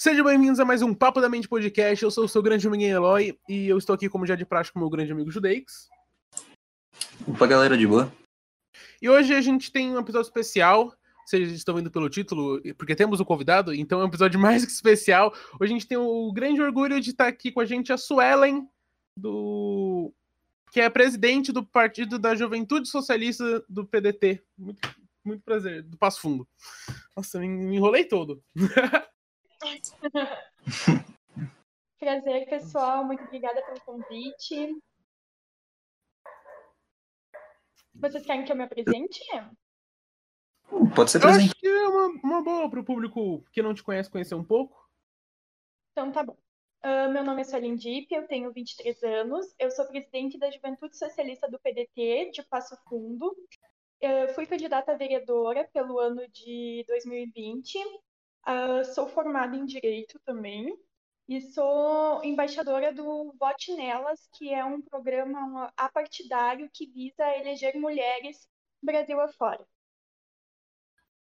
Sejam bem-vindos a mais um Papo da Mente Podcast. Eu sou o seu grande amigo Eloy e eu estou aqui, como já de prática, com o meu grande amigo Judeix. Opa, galera, de boa. E hoje a gente tem um episódio especial. Vocês estão vendo pelo título, porque temos um convidado, então é um episódio mais que especial. Hoje a gente tem o grande orgulho de estar aqui com a gente a Suelen, do... que é presidente do Partido da Juventude Socialista do PDT. Muito, muito prazer, do Passo Fundo. Nossa, me, me enrolei todo. Prazer, pessoal. Muito obrigada pelo convite. Vocês querem que eu me apresente? Pode ser Eu presente. acho que é uma, uma boa para o público que não te conhece conhecer um pouco. Então tá bom. Ah, meu nome é Suelen Dipp, eu tenho 23 anos, eu sou presidente da Juventude Socialista do PDT de Passo Fundo. Eu fui candidata a vereadora pelo ano de 2020. Ah, sou formada em Direito também. E sou embaixadora do Vote Nelas, que é um programa apartidário que visa eleger mulheres Brasil afora.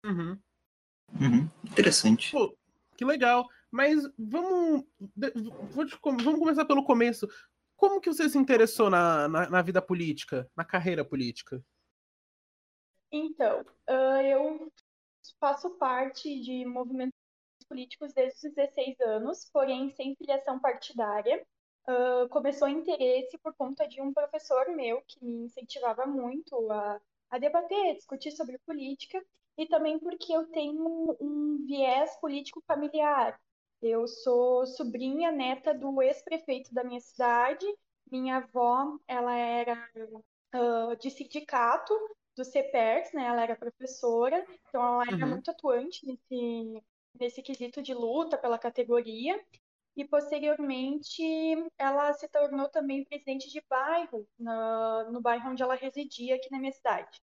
Uhum. Uhum, Interessante. Pô, que legal. Mas vamos. te vamos começar pelo começo. Como que você se interessou na, na, na vida política, na carreira política? Então, ah, eu faço parte de movimentos políticos desde os 16 anos, porém sem filiação partidária. Ah, começou interesse por conta de um professor meu que me incentivava muito a, a debater, discutir sobre política, e também porque eu tenho um viés político familiar. Eu sou sobrinha neta do ex-prefeito da minha cidade. Minha avó, ela era ah, de sindicato do CEPERS, né? Ela era professora, então ela era Uhum. muito atuante nesse, nesse quesito de luta pela categoria. E posteriormente ela se tornou também presidente de bairro, na- no bairro onde ela residia aqui na minha cidade.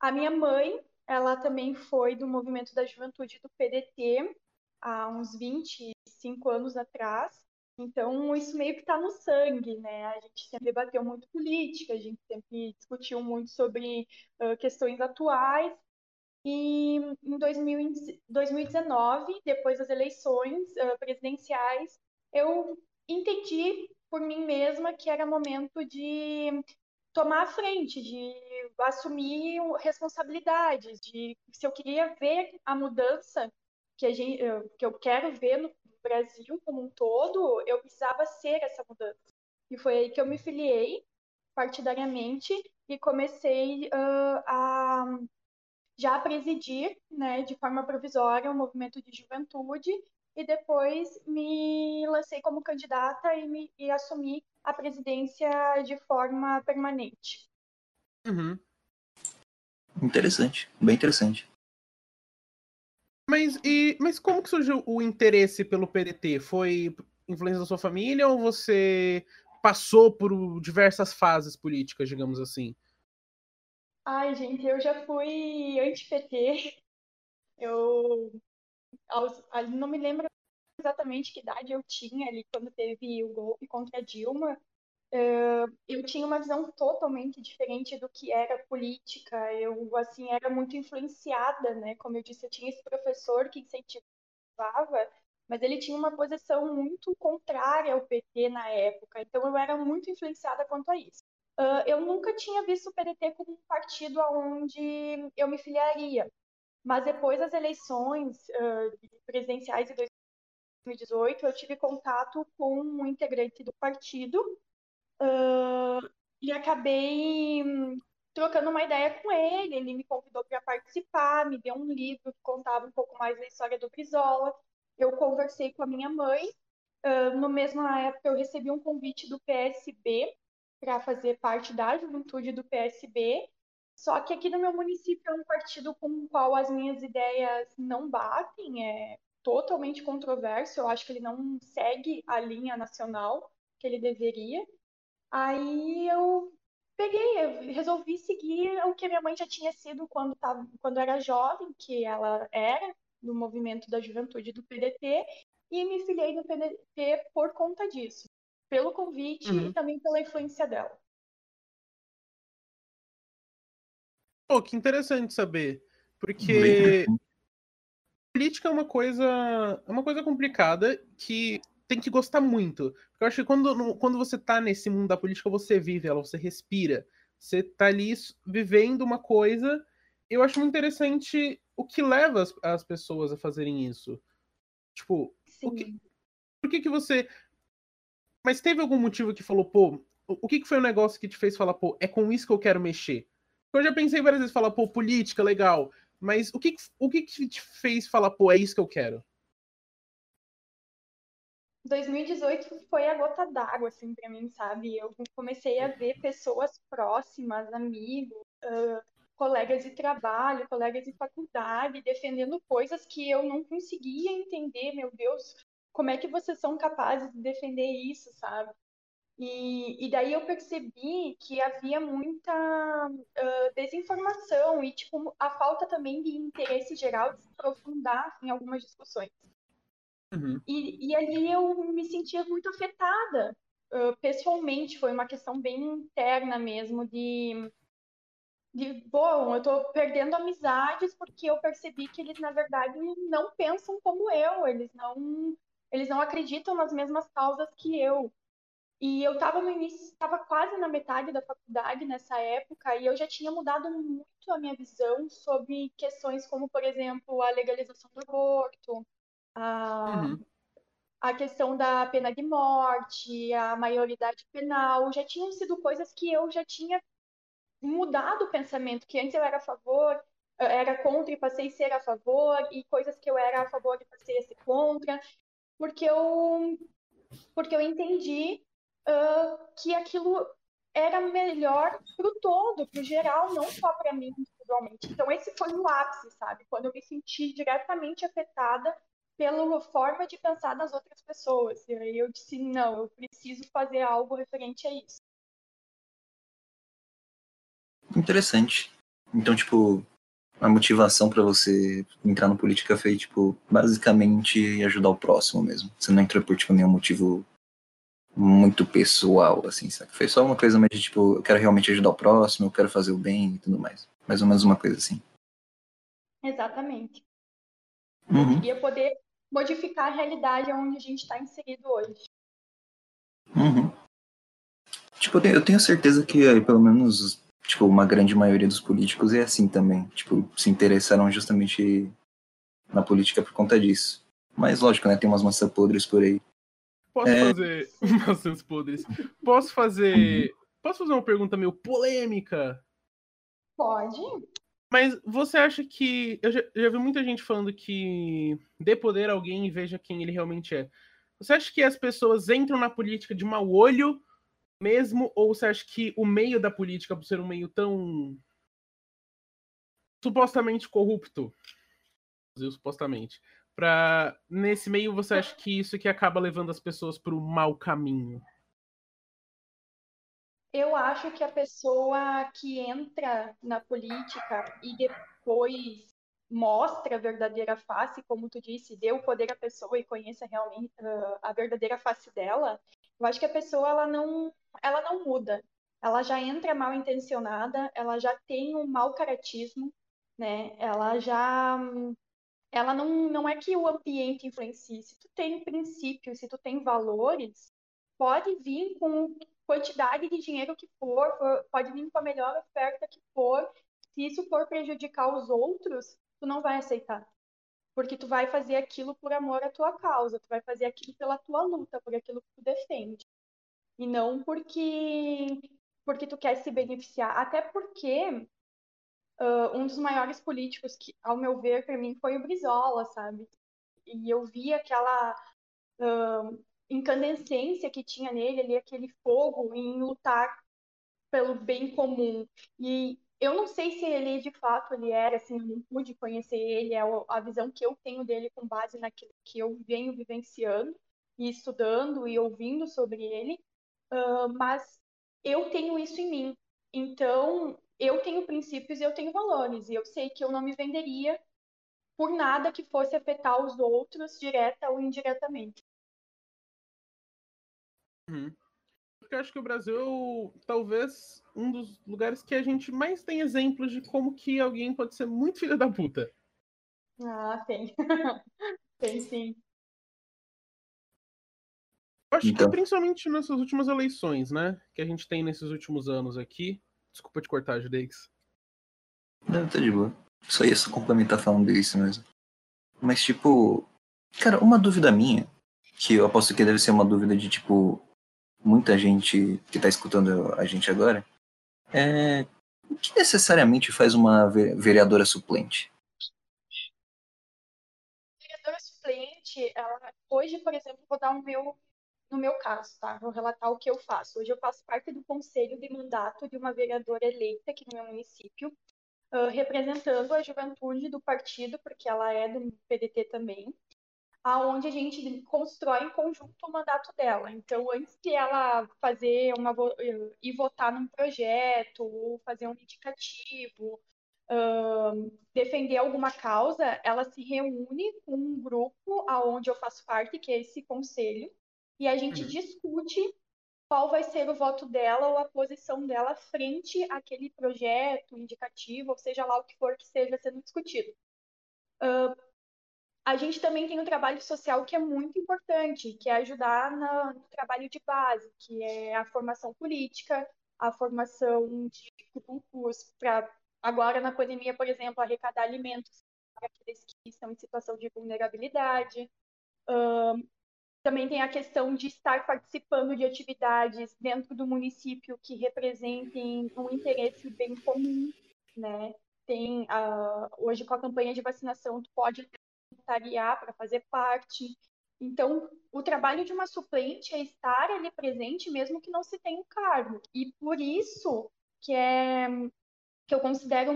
A minha mãe, ela também foi do movimento da juventude do PDT há uns 25 anos atrás. Então, isso meio que está no sangue, né? A gente sempre debateu muito política, a gente sempre discutiu muito sobre ah, questões atuais. E em 2000 e 2019, depois das eleições ah, presidenciais, eu entendi por mim mesma que era momento de tomar a frente, de assumir responsabilidades, de se eu queria ver a mudança que, gente, que eu quero ver no Brasil como um todo, eu precisava ser essa mudança. E foi aí que eu me filiei partidariamente e comecei ah, a já presidir, né, de forma provisória o movimento de juventude e depois me lancei como candidata e, me, e assumi a presidência de forma permanente. Uhum. Interessante. Bem interessante. Mas, e, mas como que surgiu o interesse pelo PDT? Foi influência da sua família ou você passou por diversas fases políticas, digamos assim? Ai, gente, eu já fui anti-PT. Eu aos- não me lembro exatamente que idade eu tinha ali quando teve o golpe contra a Dilma. Eu tinha uma visão totalmente diferente do que era política. Eu, assim, era muito influenciada, né? Como eu disse, eu tinha esse professor que incentivava, mas ele tinha uma posição muito contrária ao PT na época. Então, eu era muito influenciada quanto a isso. Ah, eu nunca tinha visto o PDT como um partido aonde eu me filiaria. Mas depois das eleições ah, presidenciais de 2018, eu tive contato com um integrante do partido ah, e acabei trocando uma ideia com ele. Ele me convidou para participar, me deu um livro que contava um pouco mais da história do Brizola. Eu conversei com a minha mãe. Ah, no mesma época, eu recebi um convite do PSB para fazer parte da juventude do PSB. Só que aqui no meu município é um partido com o qual as minhas ideias não batem, é totalmente controverso. Eu acho que ele não segue a linha nacional que ele deveria. Aí eu peguei, eu resolvi seguir o que minha mãe já tinha sido quando tava, quando era jovem, que ela era do movimento da juventude do PDT, e me filiei no PDT por conta disso, pelo convite Uhum. e também pela influência dela. Pô, que interessante saber. Porque política é uma coisa, é uma coisa complicada que tem que gostar muito. Eu acho que quando, quando você tá nesse mundo da política, você vive ela, você respira. Você tá ali vivendo uma coisa. Eu acho muito interessante o que leva as, as pessoas a fazerem isso. Tipo, o que, por que que você... Mas teve algum motivo que falou, pô, o que, que foi o negócio que te fez falar, pô, é com isso que eu quero mexer? Eu já pensei várias vezes falar, pô, política, legal. Mas o que, o que, que te fez falar, pô, é isso que eu quero? 2018 foi a gota d'água, assim, pra mim, sabe? Eu comecei a ver pessoas próximas, amigos, uh, colegas de trabalho, colegas de faculdade, defendendo coisas que eu não conseguia entender, meu Deus, como é que vocês são capazes de defender isso, sabe? E, e daí eu percebi que havia muita uh, desinformação e, tipo, a falta também de interesse geral de se aprofundar em algumas discussões. Uhum. E, e ali eu me sentia muito afetada uh, pessoalmente, foi uma questão bem interna mesmo, de, de, bom, eu estou perdendo amizades porque eu percebi que eles, na verdade, não pensam como eu, eles não, eles não acreditam nas mesmas causas que eu. E eu estava no início, estava quase na metade da faculdade nessa época, e eu já tinha mudado muito a minha visão sobre questões como, por exemplo, a legalização do aborto, a, uhum. a questão da pena de morte, a maioridade penal, já tinham sido coisas que eu já tinha mudado o pensamento, que antes eu era a favor, era contra e passei a ser a favor, e coisas que eu era a favor e passei a ser contra, porque eu, porque eu entendi uh, que aquilo era melhor para o todo, para o geral, não só para mim individualmente. Então, esse foi o ápice, sabe? Quando eu me senti diretamente afetada pela forma de pensar das outras pessoas. E aí eu disse, não, eu preciso fazer algo referente a isso. Interessante. Então, tipo, a motivação para você entrar no política foi, tipo, basicamente ajudar o próximo mesmo. Você não entrou por, tipo, nenhum motivo muito pessoal, assim, sabe? Foi só uma coisa mais de, tipo, eu quero realmente ajudar o próximo, eu quero fazer o bem e tudo mais. Mais ou menos uma coisa assim. Exatamente. Uhum. Eu queria poder modificar a realidade onde a gente está inserido hoje. Uhum. Tipo, eu tenho certeza que eh, pelo menos tipo, uma grande maioria dos políticos é assim também. Tipo, se interessaram justamente na política por conta disso. Mas lógico, né? Tem umas maçãs podres por aí. Posso é... fazer maçãs podres? Posso fazer. Uhum. Posso fazer uma pergunta meio polêmica? Pode. Mas você acha que. Eu já, já vi muita gente falando que dê poder a alguém e veja quem ele realmente é. Você acha que as pessoas entram na política de mau olho mesmo? Ou você acha que o meio da política, por ser um meio tão. supostamente corrupto, supostamente, pra, nesse meio você acha que isso que acaba levando as pessoas para o mau caminho? Eu acho que a pessoa que entra na política e depois mostra a verdadeira face, como tu disse, dê o poder à pessoa e conheça realmente uh, a verdadeira face dela, eu acho que a pessoa ela não, ela não muda. Ela já entra mal intencionada, ela já tem um mau caratismo, né? Ela já ela não, não é que o ambiente influencie. Se tu tem princípios, se tu tem valores, pode vir com quantidade de dinheiro que for, for, pode vir com a melhor oferta que for. Se isso for prejudicar os outros, tu não vai aceitar. Porque tu vai fazer aquilo por amor à tua causa, tu vai fazer aquilo pela tua luta, por aquilo que tu defende. E não porque porque tu quer se beneficiar. Até porque uh, um dos maiores políticos que, ao meu ver, para mim foi o Brizola, sabe? E eu vi aquela uh, incandescência que tinha nele ali, aquele fogo em lutar pelo bem comum. E eu não sei se ele de fato ele era, assim, eu não pude conhecer ele, é a visão que eu tenho dele com base naquilo que eu venho vivenciando e estudando e ouvindo sobre ele, uh, mas eu tenho isso em mim. Então, eu tenho princípios e eu tenho valores, e eu sei que eu não me venderia por nada que fosse afetar os outros, direta ou indiretamente. Uhum. Porque eu acho que o Brasil talvez um dos lugares que a gente mais tem exemplos de como que alguém pode ser muito filho da puta. Ah, tem. tem sim. Eu acho Então. que principalmente nessas últimas eleições, né? Que a gente tem nesses últimos anos aqui. Desculpa te cortar, Judex. Não, tá de boa. Só ia só complementar falando isso mesmo. Mas, tipo. Cara, uma dúvida minha, que eu aposto que deve ser uma dúvida de, tipo, muita gente que tá escutando a gente agora, é. O que necessariamente faz uma ve- vereadora suplente? vereadora suplente, ela, hoje, por exemplo, vou dar o meu, no meu caso, tá? Vou relatar o que eu faço. Hoje eu faço parte do conselho de mandato de uma vereadora eleita aqui no meu município, ah, representando a juventude do partido, porque ela é do PDT também, aonde a gente constrói em conjunto o mandato dela. Então, antes de ela fazer uma eh, ir votar num projeto ou fazer um indicativo, defender alguma causa, ela se reúne com um grupo aonde eu faço parte, que é esse conselho, e a gente Uhum. discute qual vai ser o voto dela ou a posição dela frente àquele projeto, indicativo, ou seja lá o que for que esteja sendo discutido. Ah, a gente também tem um trabalho social que é muito importante, que é ajudar no trabalho de base, que é a formação política, a formação de grupos para agora na pandemia, por exemplo, arrecadar alimentos para aqueles que estão em situação de vulnerabilidade. Ahn, também tem a questão de estar participando de atividades dentro do município que representem um interesse bem comum, né? Tem ah, hoje com a campanha de vacinação, tu pode voluntariar para fazer parte. Então, o trabalho de uma suplente é estar ali presente mesmo que não se tenha um cargo. E por isso que é que eu considero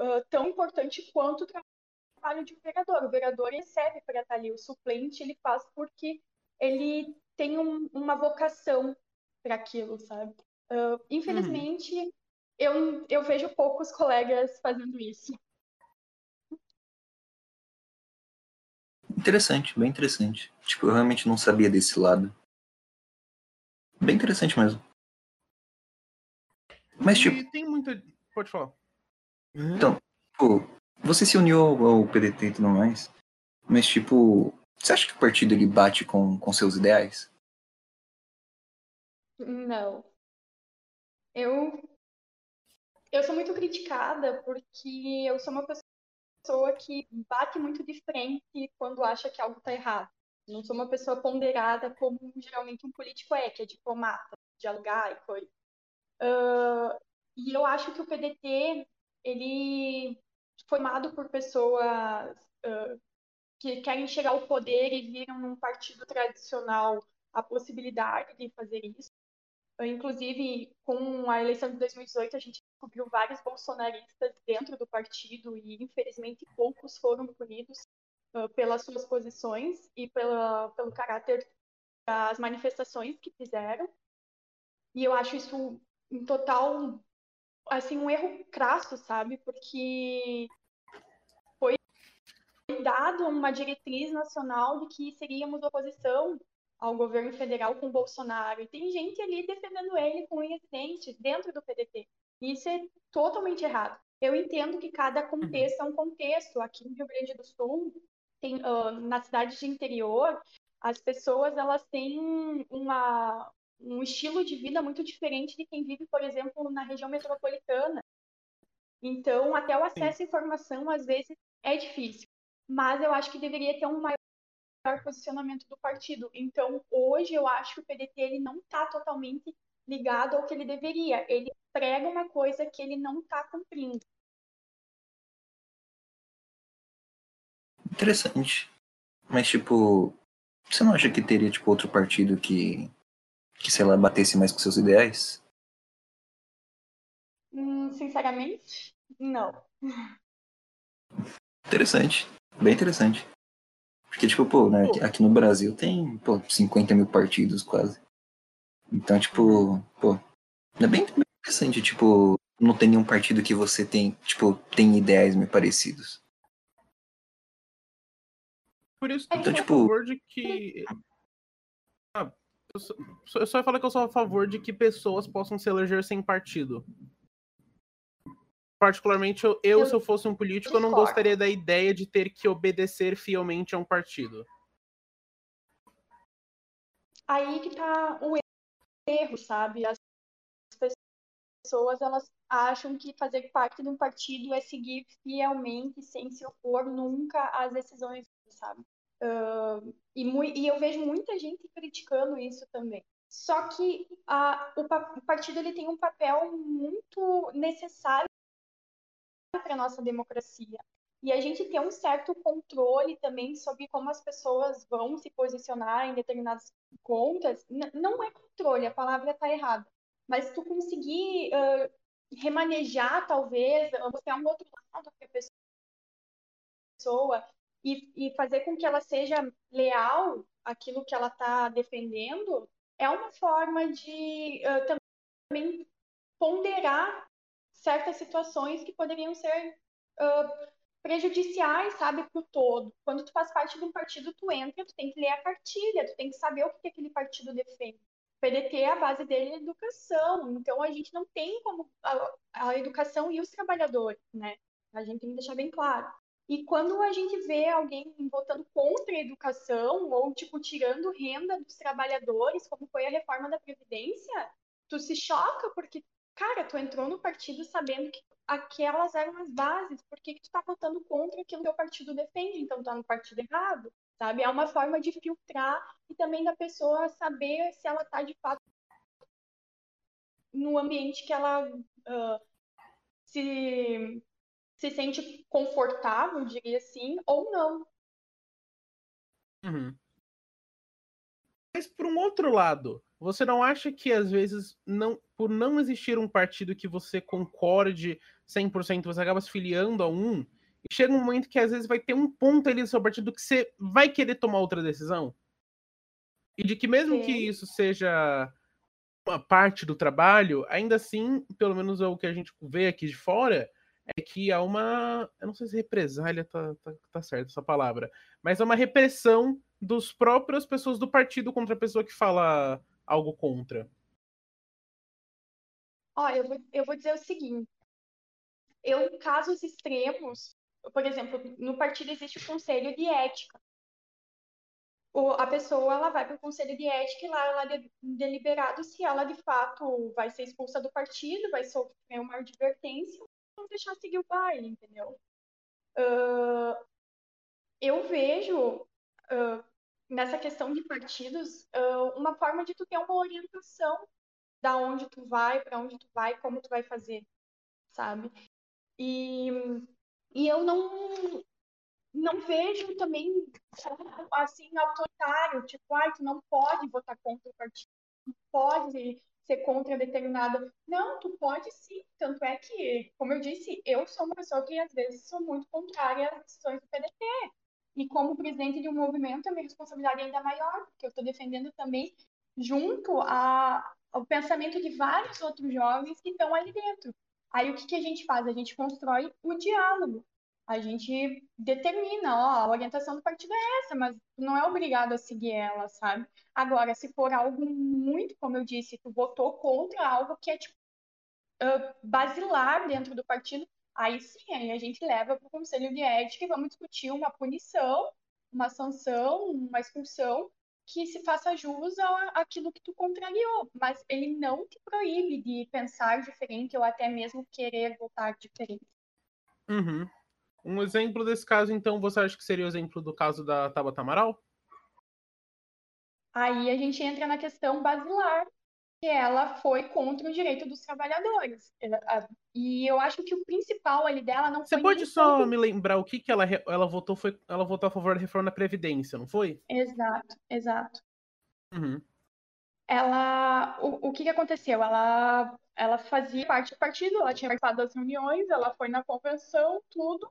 ah, tão importante quanto o trabalho de um vereador. O vereador recebe para estar ali, o suplente ele faz porque ele tem um- uma vocação para aquilo, sabe? Ah, infelizmente, eu, eu vejo poucos colegas fazendo isso. Interessante, bem interessante. Tipo, eu realmente não sabia desse lado. Bem interessante mesmo. Mas, tipo, E tem muita. Pode falar. Então, Pô, você se uniu ao, ao PDT e tudo mais, mas, tipo, você acha que o partido ele bate com, com seus ideais? Não. Eu eu sou muito criticada porque eu sou uma pessoa que bate muito de frente quando acha que algo está errado. Não sou uma pessoa ponderada como geralmente um político é, que é diplomata, dialogar e coisa. Ah, e eu acho que o PDT ele formado por pessoas ah, que querem chegar ao poder e viram num partido tradicional a possibilidade de fazer isso. Inclusive, com a eleição de 2018, a gente descobriu vários bolsonaristas dentro do partido e, infelizmente, poucos foram punidos uh, pelas suas posições e pela, pelo caráter das manifestações que fizeram. E eu acho isso um total, assim, um erro crasso, sabe? Porque foi dado uma diretriz nacional de que seríamos oposição ao governo federal com Bolsonaro. E tem gente ali defendendo ele com unhas e dentes dentro do PDT. Isso é totalmente errado. Eu entendo que cada contexto é um contexto. Aqui no Rio Grande do Sul, tem, uh, na cidade de interior, as pessoas elas têm uma, um estilo de vida muito diferente de quem vive, por exemplo, na região metropolitana. Então, até o acesso à informação, às vezes, é difícil. Mas eu acho que deveria ter um maior posicionamento do partido. Então, hoje eu acho que o PDT ele não está totalmente ligado ao que ele deveria. Ele prega uma coisa que ele não está cumprindo. Interessante. Mas, tipo, você não acha que teria, tipo, outro partido que, que sei lá, batesse mais com seus ideais? Hum, sinceramente, não. Interessante. Bem interessante. Porque, tipo, pô, né, aqui- no Brasil tem, pô, 50 mil partidos quase. Então, tipo, pô, é bem interessante, tipo, não tem nenhum partido que você tem, tipo, tem ideais meio parecidos. Por isso que eu Então, sou tipo- a favor de que. Ah, eu, só, eu só ia falar que eu sou a favor de que pessoas possam se eleger sem partido. Particularmente, eu, eu, se eu fosse um político, eu não gostaria da ideia de ter que obedecer fielmente a um partido. Aí que tá o erro, sabe? As pessoas, elas acham que fazer parte de um partido é seguir fielmente, sem se opor nunca às decisões, sabe? Ah, e, e eu vejo muita gente criticando isso também. Só que a, o, o partido ele tem um papel muito necessário para a nossa democracia. E a gente tem um certo controle também sobre como as pessoas vão se posicionar em determinadas contas. N- não é controle, a palavra está errada. Mas tu conseguir ah, remanejar, talvez, mostrar um outro lado para a pessoa e, e fazer com que ela seja leal àquilo que ela está defendendo, é uma forma de ah, também ponderar certas situações que poderiam ser ah, prejudiciais, sabe, para o todo. Quando tu faz parte de um partido, tu entra, tu tem que ler a cartilha, tu tem que saber o que que aquele partido defende. O PDT, a base dele é a educação, então a gente não tem como a, a educação e os trabalhadores, né? A gente tem que deixar bem claro. E quando a gente vê alguém votando contra a educação ou, tipo, tirando renda dos trabalhadores, como foi a reforma da Previdência, tu se choca porque, cara, tu entrou no partido sabendo que aquelas eram as bases, por que que tu tá votando contra aquilo que o partido defende? Então tá no partido errado, sabe? É uma forma de filtrar e também da pessoa saber se ela tá de fato no ambiente que ela ah, se, se sente confortável, diria assim, ou não. Uhum. Mas por um outro lado, você não acha que às vezes, não, por não existir um partido que você concorde 100%, você acaba se filiando a um, e chega um momento que às vezes vai ter um ponto ali do seu partido que você vai querer tomar outra decisão? E de que mesmo que Sim. isso seja uma parte do trabalho, ainda assim, pelo menos é o que a gente vê aqui de fora, é que há uma. Eu não sei se represália tá, tá, tá certo essa palavra, mas é uma repressão dos próprias pessoas do partido contra a pessoa que fala algo contra. Ó, eu vou, eu vou dizer o seguinte. Eu, em casos extremos, por exemplo, no partido existe o conselho de ética. O- a pessoa ela vai para o conselho de ética e lá ela é de- deliberado se ela de fato vai ser expulsa do partido, vai sofrer uma advertência ou não deixar seguir o baile, entendeu? Ah, eu vejo ah, nessa questão de partidos ah, uma forma de tu ter uma orientação da onde tu vai, para onde tu vai, como tu vai fazer, sabe? E, e eu não não vejo também assim autoritário, tipo, ai, tu não pode votar contra o partido, tu pode ser contra determinada. Não, tu pode sim. Tanto é que, como eu disse, eu sou uma pessoa que às vezes sou muito contrária às decisões do PDT. E como presidente de um movimento, a minha responsabilidade é ainda maior, porque eu estou defendendo também junto a, ao pensamento de vários outros jovens que estão ali dentro. Aí o que, que a gente faz? A gente constrói o diálogo. A gente determina, ó, a orientação do partido é essa, mas não é obrigado a seguir ela, sabe? Agora, se for algo muito, como eu disse, tu votou contra algo que é tipo ah, basilar dentro do partido, aí sim, aí a gente leva para o conselho de ética e vamos discutir uma punição, uma sanção, uma expulsão que se faça jus àquilo que tu contrariou, mas ele não te proíbe de pensar diferente ou até mesmo querer votar diferente. Uhum. Um exemplo desse caso, então, você acha que seria o exemplo do caso da Tabata Amaral? Aí a gente entra na questão basilar, que ela foi contra o direito dos trabalhadores. Ela- E eu acho que o principal ali dela não Você foi pode nem só tanto- me lembrar o que, que ela, ela votou? Foi, ela votou a favor da reforma da Previdência, não foi? Exato, exato. Uhum. Ela, o, o que que aconteceu? Ela, ela fazia parte do partido, ela tinha participado das reuniões, ela foi na convenção, tudo.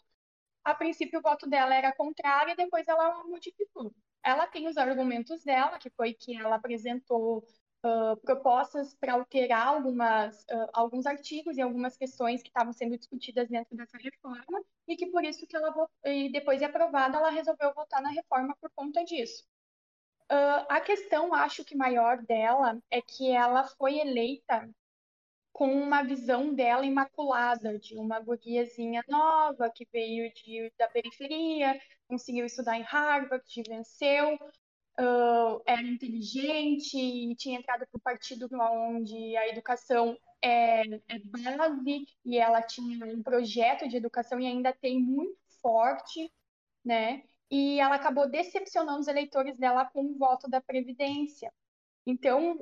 A princípio, o voto dela era contrário, e depois ela modificou. Ela tem os argumentos dela, que foi que ela apresentou ah, propostas para alterar algumas, ah, alguns artigos e algumas questões que estavam sendo discutidas dentro dessa reforma, e que por isso que ela, e depois de aprovada, ela resolveu votar na reforma por conta disso. Ah, a questão, acho que maior dela, é que ela foi eleita com uma visão dela imaculada, de uma guriazinha nova que veio de, da periferia, conseguiu estudar em Harvard, venceu, uh, era inteligente e tinha entrado para o partido onde a educação é, é base e ela tinha um projeto de educação e ainda tem muito forte, né? E ela acabou decepcionando os eleitores dela com o voto da Previdência. Então,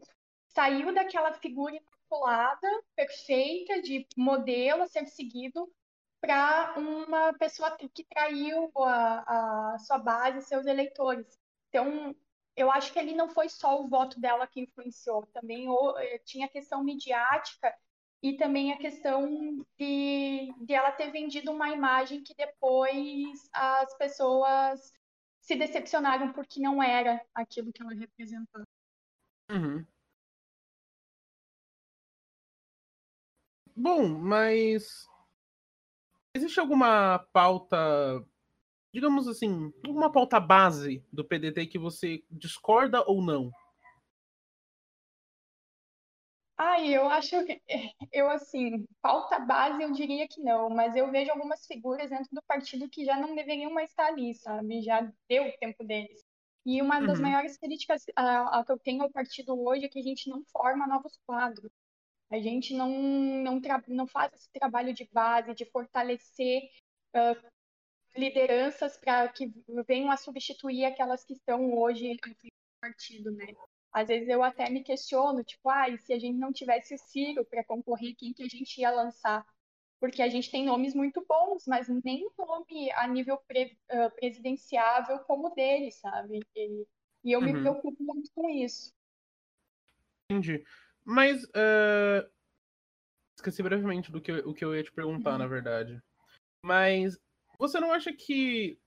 saiu daquela figura imaculada, perfeita, de modelo a ser seguido, para uma pessoa que traiu a, a sua base, seus eleitores. Então, eu acho que ali não foi só o voto dela que influenciou, também eh, tinha a questão midiática e também a questão de, de ela ter vendido uma imagem que depois as pessoas se decepcionaram porque não era aquilo que ela representava. Uhum. Bom, mas existe alguma pauta, digamos assim, alguma pauta base do PDT que você discorda ou não? Ai, eu acho que, eu assim, pauta base eu diria que não, mas eu vejo algumas figuras dentro do partido que já não deveriam mais estar ali, sabe? Já deu o tempo deles. E uma das Uhum. maiores críticas a, a que eu tenho ao partido hoje é que a gente não forma novos quadros. A gente não, não, não faz esse trabalho de base, de fortalecer ah, lideranças para que venham a substituir aquelas que estão hoje do partido, né? Às vezes eu até me questiono, tipo, ah, e se a gente não tivesse o Ciro para concorrer, quem que a gente ia lançar? Porque a gente tem nomes muito bons, mas nem nome a nível pre, ah, presidenciável como o dele, sabe? E, e eu me Uhum. preocupo muito com isso. Entendi. Mas eh, esqueci brevemente do que eu, o que eu ia te perguntar, na verdade. Mas você não acha que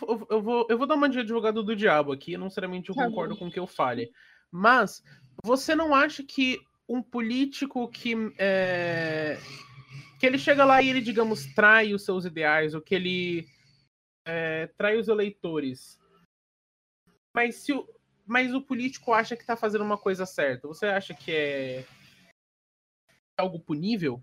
eu, eu vou, eu vou dar uma de advogado do diabo aqui, não necessariamente eu Tá concordo com o que eu fale. Mas você não acha que um político que é, que ele chega lá e ele, digamos, trai os seus ideais, ou que ele é, trai os eleitores, mas se o, mas o político acha que tá fazendo uma coisa certa, você acha que é algo punível?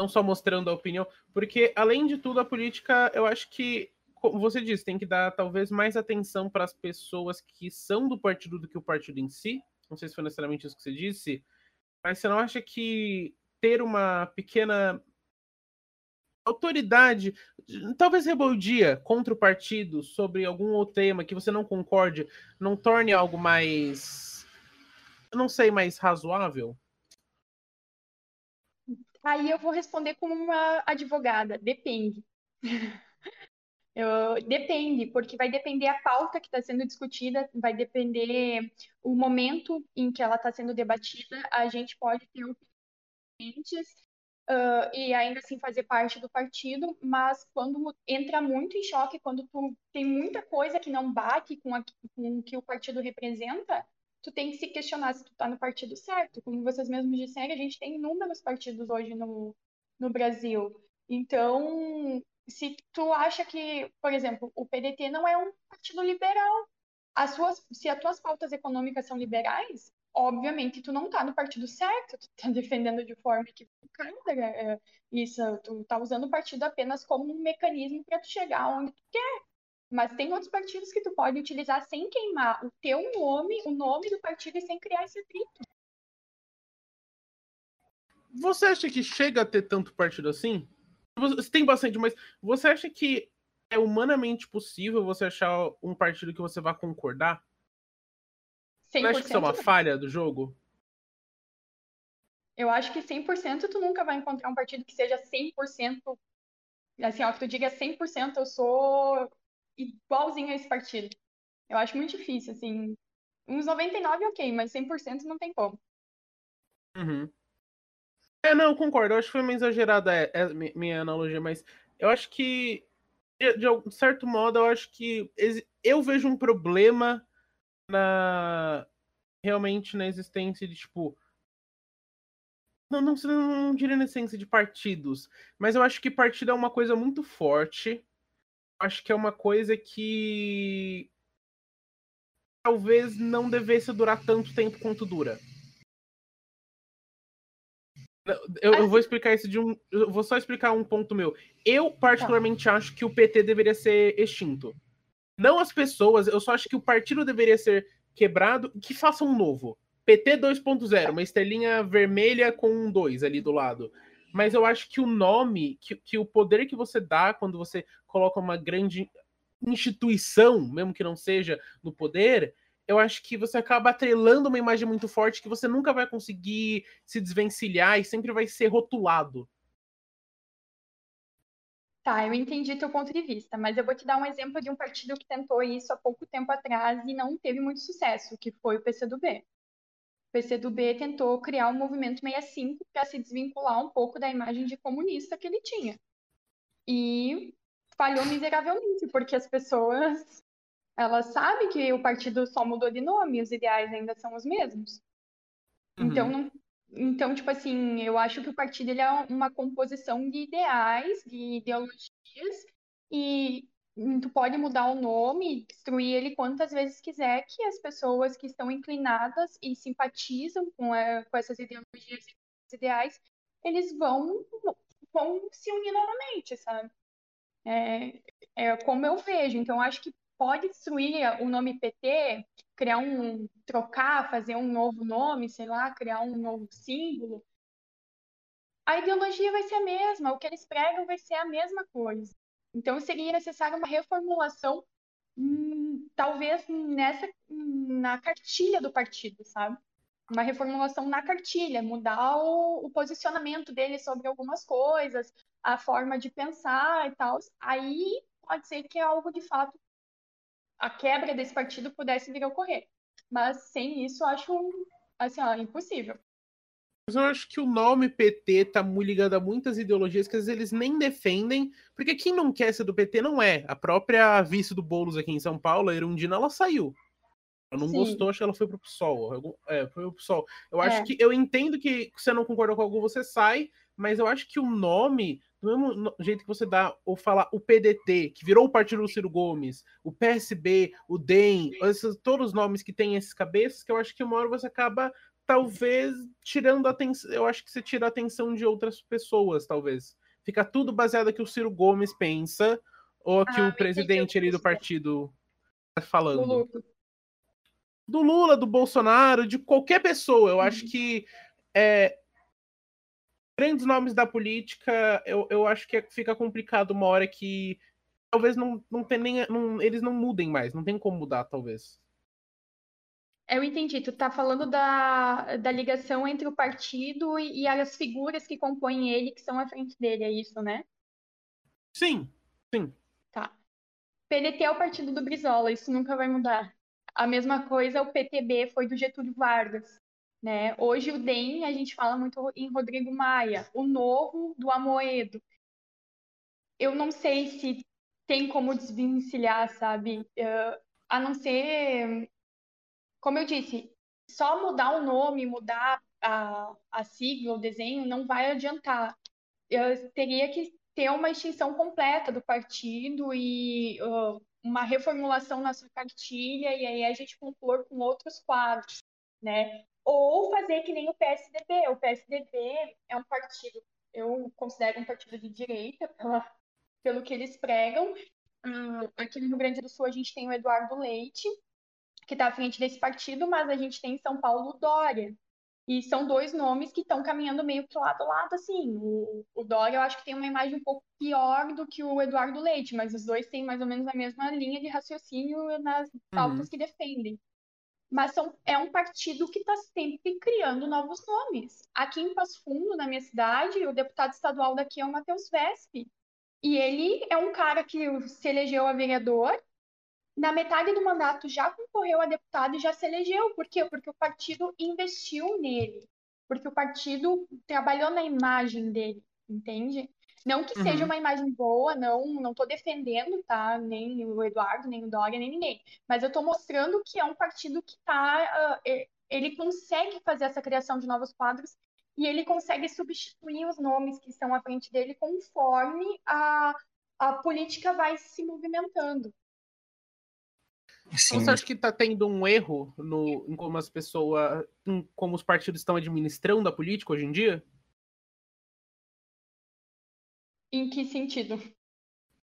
Não só mostrando a opinião, porque além de tudo a política, eu acho que como você disse, tem que dar talvez mais atenção para as pessoas que são do partido do que o partido em si. Não sei se foi necessariamente isso que você disse, mas você não acha que ter uma pequena autoridade, talvez rebeldia contra o partido sobre algum outro tema que você não concorde, não torne algo mais, não sei, mais razoável? Aí eu vou responder como uma advogada, depende. Eu- depende, porque vai depender a pauta que está sendo discutida, vai depender o momento em que ela está sendo debatida. A gente pode ter opiniões, ah, e ainda assim fazer parte do partido, mas quando entra muito em choque, quando tu tem muita coisa que não bate com, a- com o que o partido representa, tu tem que se questionar se tu tá no partido certo. Como vocês mesmos disseram, a gente tem inúmeros partidos hoje no, no Brasil. Então, se tu acha que, por exemplo, o PDT não é um partido liberal, as suas, se as tuas pautas econômicas são liberais, obviamente tu não tá no partido certo, tu tá defendendo de forma equivocada é, isso, tu tá usando o partido apenas como um mecanismo para tu chegar onde tu quer. Mas tem outros partidos que tu pode utilizar sem queimar o teu nome, o nome do partido e sem criar esse atrito. Você acha que chega a ter tanto partido assim? Você tem bastante, mas você acha que é humanamente possível você achar um partido que você vá concordar? Você acha que isso é uma 100% falha do jogo? Eu acho que 100% tu nunca vai encontrar um partido que seja 100%, assim, ó, que tu diga 100% eu sou igualzinho a esse partido. Eu acho muito difícil, assim. Uns 99 ok, mas 100% não tem como. Uhum. É, não, concordo. Eu acho que foi meio exagerada é, é, mi- minha analogia, mas eu acho que, de, de certo modo, eu acho que eu vejo um problema na realmente na existência de, tipo. Não, não, não, não diria na essência de partidos, mas eu acho que partido é uma coisa muito forte. Acho que é uma coisa que talvez não devesse durar tanto tempo quanto dura. Eu, eu, vou explicar isso de um. Eu vou só explicar um ponto meu. Eu, particularmente, tá. acho que o PT deveria ser extinto. Não as pessoas, eu só acho que o partido deveria ser quebrado e que faça um novo. PT 2.0, uma estrelinha vermelha com um 2 ali do lado. Mas eu acho que o nome, que, que o poder que você dá quando você coloca uma grande instituição, mesmo que não seja no poder, eu acho que você acaba atrelando uma imagem muito forte que você nunca vai conseguir se desvencilhar e sempre vai ser rotulado. Tá, eu entendi teu ponto de vista, mas eu vou te dar um exemplo de um partido que tentou isso há pouco tempo atrás e não teve muito sucesso, que foi o PCdoB. O PCdoB tentou criar um movimento 65 para se desvincular um pouco da imagem de comunista que ele tinha. E falhou miseravelmente, porque as pessoas elas sabem que o partido só mudou de nome, e os ideais ainda são os mesmos. Uhum. Então, não, então, tipo assim, eu acho que o partido ele é uma composição de ideais, de ideologias, e tu pode mudar o nome, destruir ele quantas vezes quiser, que as pessoas que estão inclinadas e simpatizam com, com essas ideologias e ideais, eles vão, vão se unir novamente, sabe? É, é como eu vejo. Então, acho que pode destruir o nome PT, criar um, trocar, fazer um novo nome, sei lá, criar um novo símbolo. A ideologia vai ser a mesma, o que eles pregam vai ser a mesma coisa. Então, seria necessário uma reformulação, hum, talvez nessa, na cartilha do partido, sabe? Uma reformulação na cartilha, mudar o, o posicionamento dele sobre algumas coisas, a forma de pensar e tal, aí pode ser que algo de fato, a quebra desse partido pudesse vir a ocorrer. Mas sem isso, acho assim, ó, impossível. Mas eu acho que o nome PT tá muito ligado a muitas ideologias que às vezes eles nem defendem, porque quem não quer ser do PT não é. A própria vice do Boulos aqui em São Paulo, a Erundina, ela saiu. Ela não Sim. gostou, acho que ela foi pro PSOL. É, foi pro PSOL. Eu acho é. que eu entendo que você não concorda com algo, você sai, mas eu acho que o nome do mesmo jeito que você dá ou falar o PDT, que virou o partido do Ciro Gomes, o PSB, o DEM, esses, todos os nomes que têm esses cabeças, que eu acho que uma hora você acaba, talvez, tirando a atenção. Eu acho que você tira a atenção de outras pessoas, talvez. Fica tudo baseado que o Ciro Gomes pensa, ou que ah, o presidente ali do partido está falando. Do Lula. do Lula, do Bolsonaro, de qualquer pessoa. Eu uhum. acho que é, grandes nomes da política, eu, eu acho que fica complicado uma hora que talvez não, não tem nem. Não, eles não mudem mais, não tem como mudar, talvez. Eu entendi. Tu tá falando da, da ligação entre o partido e, e as figuras que compõem ele, que são à frente dele, é isso, né? Sim, sim. Tá. PDT é o partido do Brizola, isso nunca vai mudar. A mesma coisa, o PTB foi do Getúlio Vargas. Né? Hoje o DEM a gente fala muito em Rodrigo Maia, o novo do Amoedo. Eu não sei se tem como desvencilhar, sabe? Uh, a não ser, como eu disse, só mudar o nome, mudar a, a sigla, o desenho, não vai adiantar. Eu teria que ter uma extinção completa do partido e uh, uma reformulação na sua cartilha, e aí a gente compor com outros quadros, né? ou fazer que nem o PSDB. O PSDB é um partido, eu considero um partido de direita, pela, pelo que eles pregam. Uh, aqui no Rio Grande do Sul a gente tem o Eduardo Leite, que está à frente desse partido, mas a gente tem em São Paulo o Dória. E são dois nomes que estão caminhando meio para lado a lado, assim. O, o Dória eu acho que tem uma imagem um pouco pior do que o Eduardo Leite, mas os dois têm mais ou menos a mesma linha de raciocínio nas pautas uhum. que defendem mas são, é um partido que está sempre criando novos nomes. Aqui em Passo Fundo, na minha cidade, o deputado estadual daqui é o Matheus Vespe. E ele é um cara que se elegeu a vereador, na metade do mandato já concorreu a deputado e já se elegeu. Por quê? Porque o partido investiu nele. Porque o partido trabalhou na imagem dele, entende? Não que uhum. seja uma imagem boa, não não estou defendendo, tá? Nem o Eduardo, nem o Dória, nem ninguém. Mas eu estou mostrando que é um partido que tá. Uh, ele consegue fazer essa criação de novos quadros e ele consegue substituir os nomes que estão à frente dele conforme a, a política vai se movimentando. Sim. Você acha que está tendo um erro no, em como as pessoas, em como os partidos estão administrando a política hoje em dia? Em que sentido?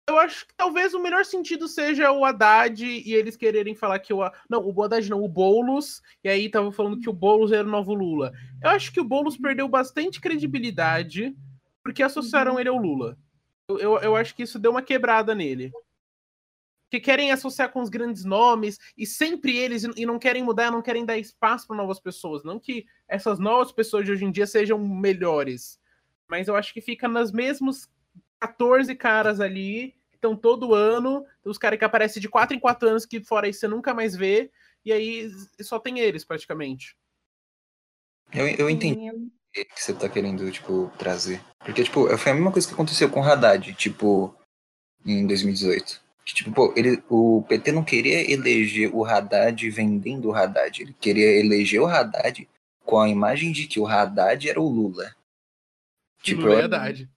Eu acho que talvez o melhor sentido seja o Haddad e eles quererem falar que o. Não, o Haddad não, o Boulos. E aí tava falando que o Boulos era o novo Lula. Eu acho que o Boulos perdeu bastante credibilidade porque associaram uhum. ele ao Lula. Eu, eu, eu acho que isso deu uma quebrada nele que querem associar com os grandes nomes e sempre eles e não querem mudar, não querem dar espaço para novas pessoas. Não que essas novas pessoas de hoje em dia sejam melhores, mas eu acho que fica nos mesmos 14 caras ali que estão todo ano, os caras que aparecem de 4 em 4 anos que fora isso você nunca mais vê, e aí só tem eles praticamente. Eu, eu entendi o que você tá querendo, tipo, trazer. Porque, tipo, foi a mesma coisa que aconteceu com o Haddad, tipo, em 2018 que, tipo, pô, ele, o PT não queria eleger o Haddad vendendo o Haddad. Ele queria eleger o Haddad com a imagem de que o Haddad era o Lula. Tipo, Lula é Haddad.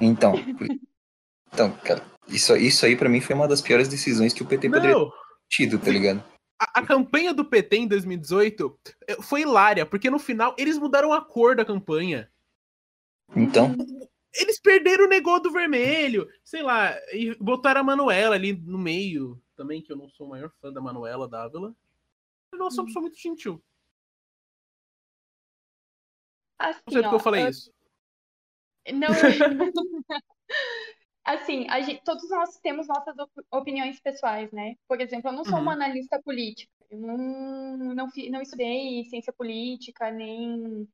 Então, então, cara, isso, isso aí para mim foi uma das piores decisões que o PT não. poderia ter tido, tá ligado? A, a, campanha do PT em 2018 eh, foi hilária, porque no final eles mudaram a cor da campanha. Então eles perderam o negócio do vermelho, sei lá, e botaram a Manuela ali no meio também, que eu não sou o maior fã da Manuela Dávila. Nossa, sou uma pessoa muito gentil. Assim, não sei porque eu falei eu... isso. Não. assim, gente, todos nós temos nossas opiniões pessoais, né? Por exemplo, eu não sou uhum. uma analista política. Eu não, não, não estudei ciência política, nem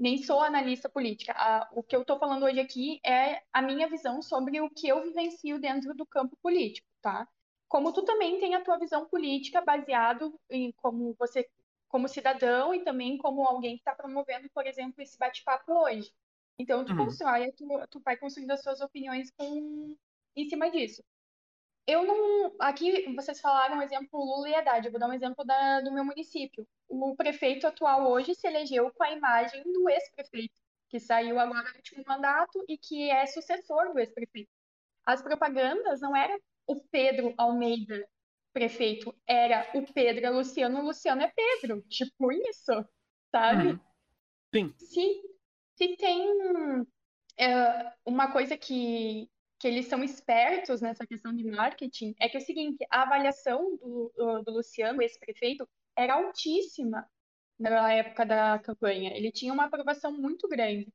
nem sou analista política. o que eu estou falando hoje aqui é a minha visão sobre o que eu vivencio dentro do campo político, tá? Como tu também tem a tua visão política baseado em como você, como cidadão e também como alguém que está promovendo, por exemplo, esse bate-papo hoje. Então, tu uhum. constrói, tu, tu vai construindo as suas opiniões com, em cima disso. Eu não. Aqui vocês falaram um exemplo Lula e Haddad. Eu vou dar um exemplo da, do meu município. O prefeito atual hoje se elegeu com a imagem do ex-prefeito, que saiu agora no último mandato e que é sucessor do ex-prefeito. As propagandas não era o Pedro Almeida prefeito, era o Pedro é Luciano, o Luciano é Pedro. Tipo isso, sabe? Uhum. Sim. Se, se tem uh, uma coisa que, que eles são espertos nessa questão de marketing é que é o seguinte, a avaliação do, do Luciano, esse prefeito, era altíssima na época da campanha. Ele tinha uma aprovação muito grande.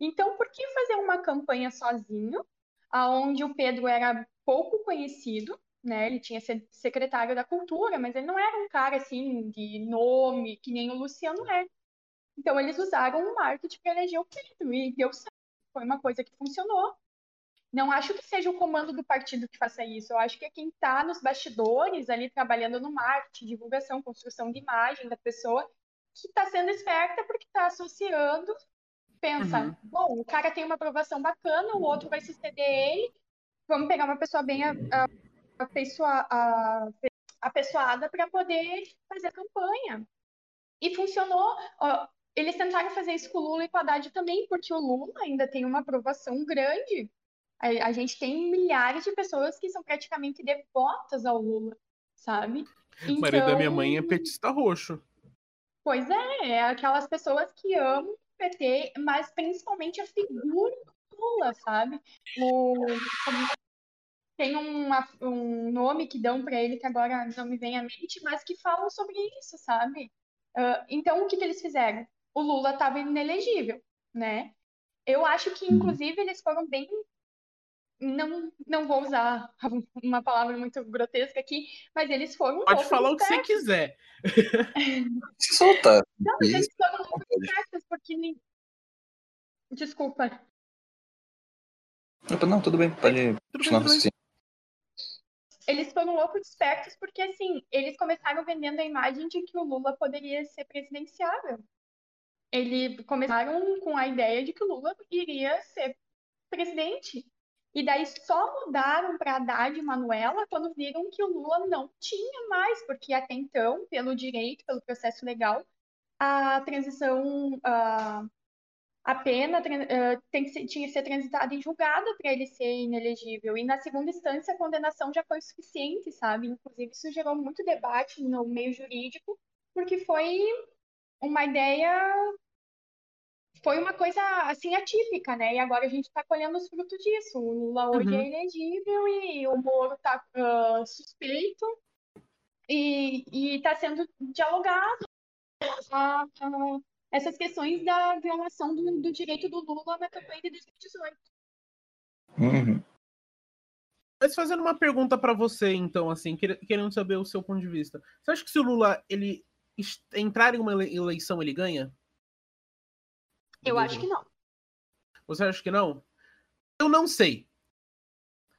Então, por que fazer uma campanha sozinho, aonde o Pedro era pouco conhecido, né? Ele tinha sido secretário da Cultura, mas ele não era um cara assim de nome que nem o Luciano é. Então, eles usaram o marketing para eleger o Pedro e deu certo. Foi uma coisa que funcionou. Não acho que seja o comando do partido que faça isso. Eu acho que é quem está nos bastidores, ali trabalhando no marketing, divulgação, construção de imagem da pessoa, que está sendo esperta porque está associando. Pensa, uhum. bom, o cara tem uma aprovação bacana, o outro vai suceder ele. Vamos pegar uma pessoa bem apessoada para poder fazer a campanha. E funcionou. Eles tentaram fazer isso com o Lula e com a Haddad também, porque o Lula ainda tem uma aprovação grande a, a gente tem milhares de pessoas que são praticamente devotas ao Lula, sabe? Então, o marido da minha mãe é então petista roxo. Pois é, é aquelas pessoas que amam o PT, mas principalmente a figura do Lula, sabe? O, tem uma, um nome que dão para ele que agora não me vem à mente, mas que falam sobre isso, sabe? Uh, então, o que, que eles fizeram? O Lula estava inelegível, né? Eu acho que, uhum. inclusive, eles foram bem não, não vou usar uma palavra muito grotesca aqui, mas eles foram um Pode falar o que você quiser. Se soltar. Não, mas eles foram um pouco espertos, porque... Desculpa. Não, tudo bem, pode continuar assim. Eles foram loucos espertos porque, assim, eles começaram vendendo a imagem de que o Lula poderia ser presidenciável. Eles começaram com a ideia de que o Lula iria ser presidente. E daí só mudaram para Haddad e Manuela quando viram que o Lula não tinha mais, porque até então, pelo direito, pelo processo legal, a transição, uh, a pena uh, tem que ser, tinha que ser transitada em julgado para ele ser inelegível. E na segunda instância, a condenação já foi suficiente, sabe? Inclusive, isso gerou muito debate no meio jurídico, porque foi uma ideia foi uma coisa assim atípica, né? E agora a gente está colhendo os frutos disso. O Lula hoje Uhum. é elegível e o Moro está suspeito e está sendo dialogado a- a- essas questões da violação do, do direito do Lula na campanha de 2018. Uhum. Mas fazendo uma pergunta pra você, então, assim, quer- querendo saber o seu ponto de vista. Você acha que se o Lula ele entrar em uma ele- eleição, ele ganha? Eu acho que não. Você acha que não? Eu não sei.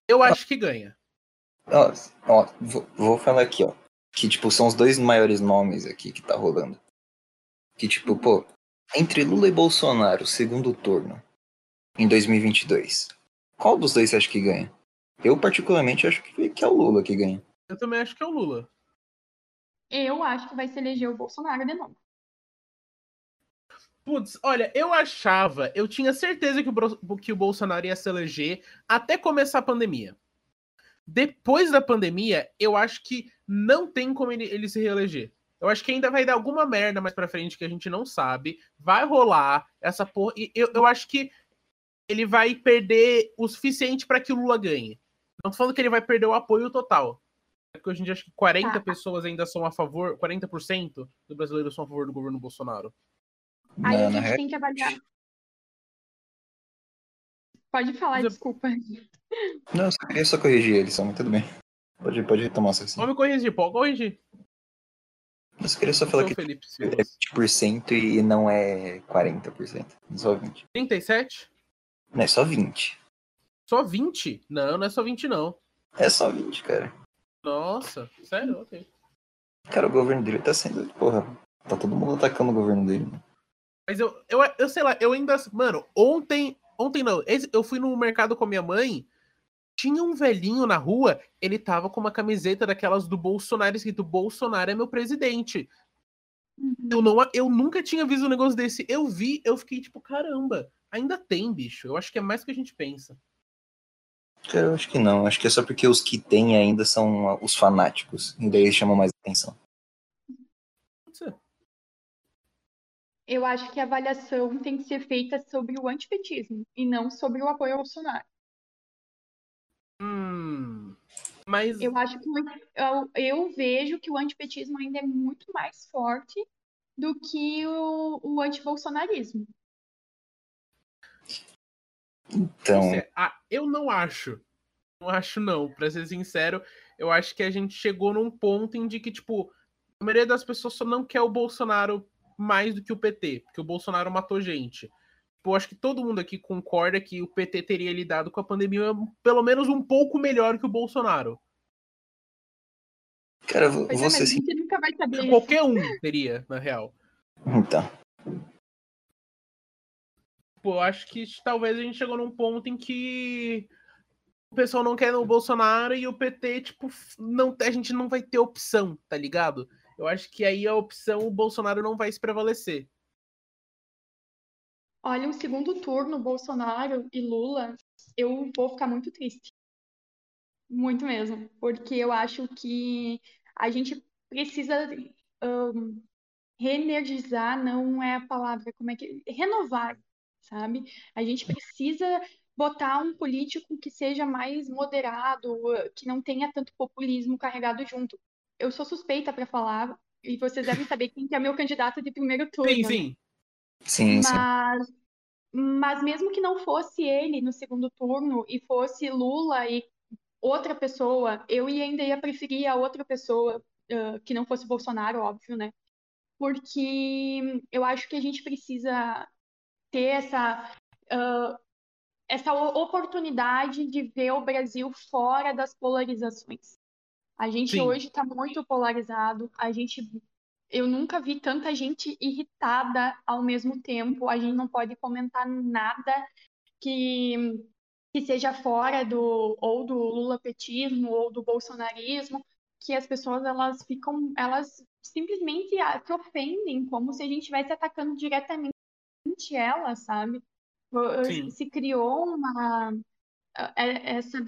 Eu acho que ganha. Ó, ó, vou, vou falar aqui, ó. Que, tipo, são os dois maiores nomes aqui que tá rolando. Que, tipo, pô, entre Lula e Bolsonaro, segundo turno, em 2022, qual dos dois você acha que ganha? Eu, particularmente, acho que, que é o Lula que ganha. Eu também acho que é o Lula. Eu acho que vai se eleger o Bolsonaro de novo. Putz, olha, eu achava, eu tinha certeza que o, que o Bolsonaro ia se eleger até começar a pandemia. Depois da pandemia, eu acho que não tem como ele, ele se reeleger. Eu acho que ainda vai dar alguma merda mais pra frente que a gente não sabe. Vai rolar essa porra. E eu, eu acho que ele vai perder o suficiente pra que o Lula ganhe. Não tô falando que ele vai perder o apoio total. É Porque hoje em dia acho que 40 Tá. pessoas ainda são a favor, 40% dos brasileiros são a favor do governo Bolsonaro. Aí Na, a gente tem que avaliar. Pode falar, Mas eu- desculpa. não, eu só queria só corrigir eles, mas tudo bem. Pode, pode retomar isso assim. Pode me corrigir, pode corrigir. Eu só queria só falar que Felipe é Silas. 20% e não é 40%. É só 20%. 37? Não, é só 20%. Só 20? Não, não é só 20, não. É só 20%, cara. Nossa, sério? Ok. Cara, o governo dele tá sendo. Porra, tá todo mundo atacando o governo dele. mano. Mas eu, eu, eu sei lá, eu ainda. Mano, ontem. Ontem não. Eu fui no mercado com a minha mãe. Tinha um velhinho na rua, ele tava com uma camiseta daquelas do Bolsonaro escrito Bolsonaro é meu presidente. Eu, não, eu nunca tinha visto um negócio desse. Eu vi, eu fiquei tipo, caramba, ainda tem, bicho. Eu acho que é mais do que a gente pensa. Cara, eu acho que não. Acho que é só porque os que tem ainda são ah, os fanáticos. E daí eles chamam mais atenção. Pode ser. Eu acho que a avaliação tem que ser feita sobre o antipetismo e não sobre o apoio ao Bolsonaro. Hum. Mas. Eu acho que eu, eu vejo que o antipetismo ainda é muito mais forte do que o, o antibolsonarismo. Então, Você- ah, eu não acho. Não acho, não. Pra ser sincero, eu acho que a gente chegou num ponto em de que, tipo, a maioria das pessoas só não quer o Bolsonaro mais do que o PT, porque o Bolsonaro matou gente. Tipo, eu acho que todo mundo aqui concorda que o PT teria lidado com a pandemia pelo menos um pouco melhor que o Bolsonaro. cara, vo- Pois é, mas você a assim. gente nunca vai saber isso. Qualquer um teria, na real. Então, Pô, eu acho que talvez a gente chegou num ponto em que o pessoal não quer o Bolsonaro e o PT, tipo, não, a gente não vai ter opção, tá ligado? Eu acho que aí a opção o Bolsonaro não vai se prevalecer. Olha, o segundo turno, Bolsonaro e Lula, eu vou ficar muito triste. Muito mesmo. Porque eu acho que a gente precisa ahn, reenergizar, não é a palavra, como é que. Renovar, sabe? A gente precisa botar um político que seja mais moderado, que não tenha tanto populismo carregado junto. Eu sou suspeita para falar, e vocês devem saber quem que é meu candidato de primeiro turno. Sim, sim. sim, sim. Mas, mas mesmo que não fosse ele no segundo turno e fosse Lula e outra pessoa, eu ainda ia preferir a outra pessoa, ah, que não fosse Bolsonaro, óbvio, né? Porque eu acho que a gente precisa ter essa, ah, essa oportunidade de ver o Brasil fora das polarizações. A gente Sim. hoje está muito polarizado, a gente eu nunca vi tanta gente irritada ao mesmo tempo. A gente não pode comentar nada que, que seja fora do ou do lulapetismo ou do bolsonarismo, que as pessoas elas ficam, elas simplesmente se ofendem como se a gente estivesse atacando diretamente elas, sabe? Sim. Se criou uma é- essa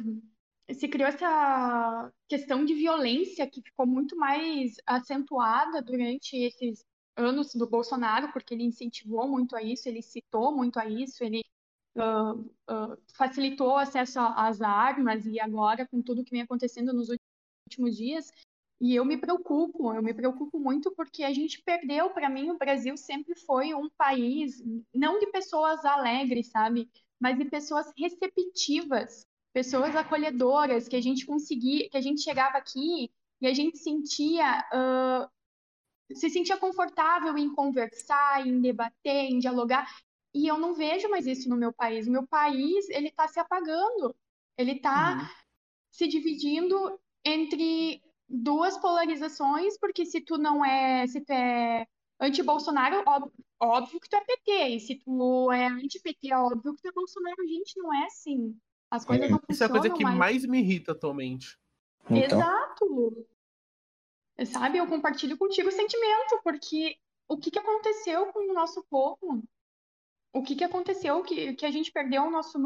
se criou essa questão de violência que ficou muito mais acentuada durante esses anos do Bolsonaro, porque ele incentivou muito a isso, ele citou muito a isso, ele uh, uh, facilitou o acesso às armas e agora com tudo que vem acontecendo nos últimos dias. E eu me preocupo, eu me preocupo muito porque a gente perdeu, para mim, o Brasil sempre foi um país, não de pessoas alegres, sabe? Mas de pessoas receptivas, pessoas acolhedoras, que a gente conseguia, que a gente chegava aqui e a gente sentia, uh, se sentia confortável em conversar, em debater, em dialogar. E eu não vejo mais isso no meu país. O meu país, ele está se apagando. Ele está uhum. se dividindo entre duas polarizações, porque se tu não é, se tu é anti-Bolsonaro, óbvio, óbvio que tu é PT, e se tu é anti-PT, é óbvio que tu é Bolsonaro, gente, não é assim. As coisas não funcionam. Isso é a coisa que mais, mais me irrita atualmente. Então... Exato. Sabe, eu compartilho contigo o sentimento, porque o que, que aconteceu com o nosso povo? O que, que aconteceu que, que a gente perdeu o nosso,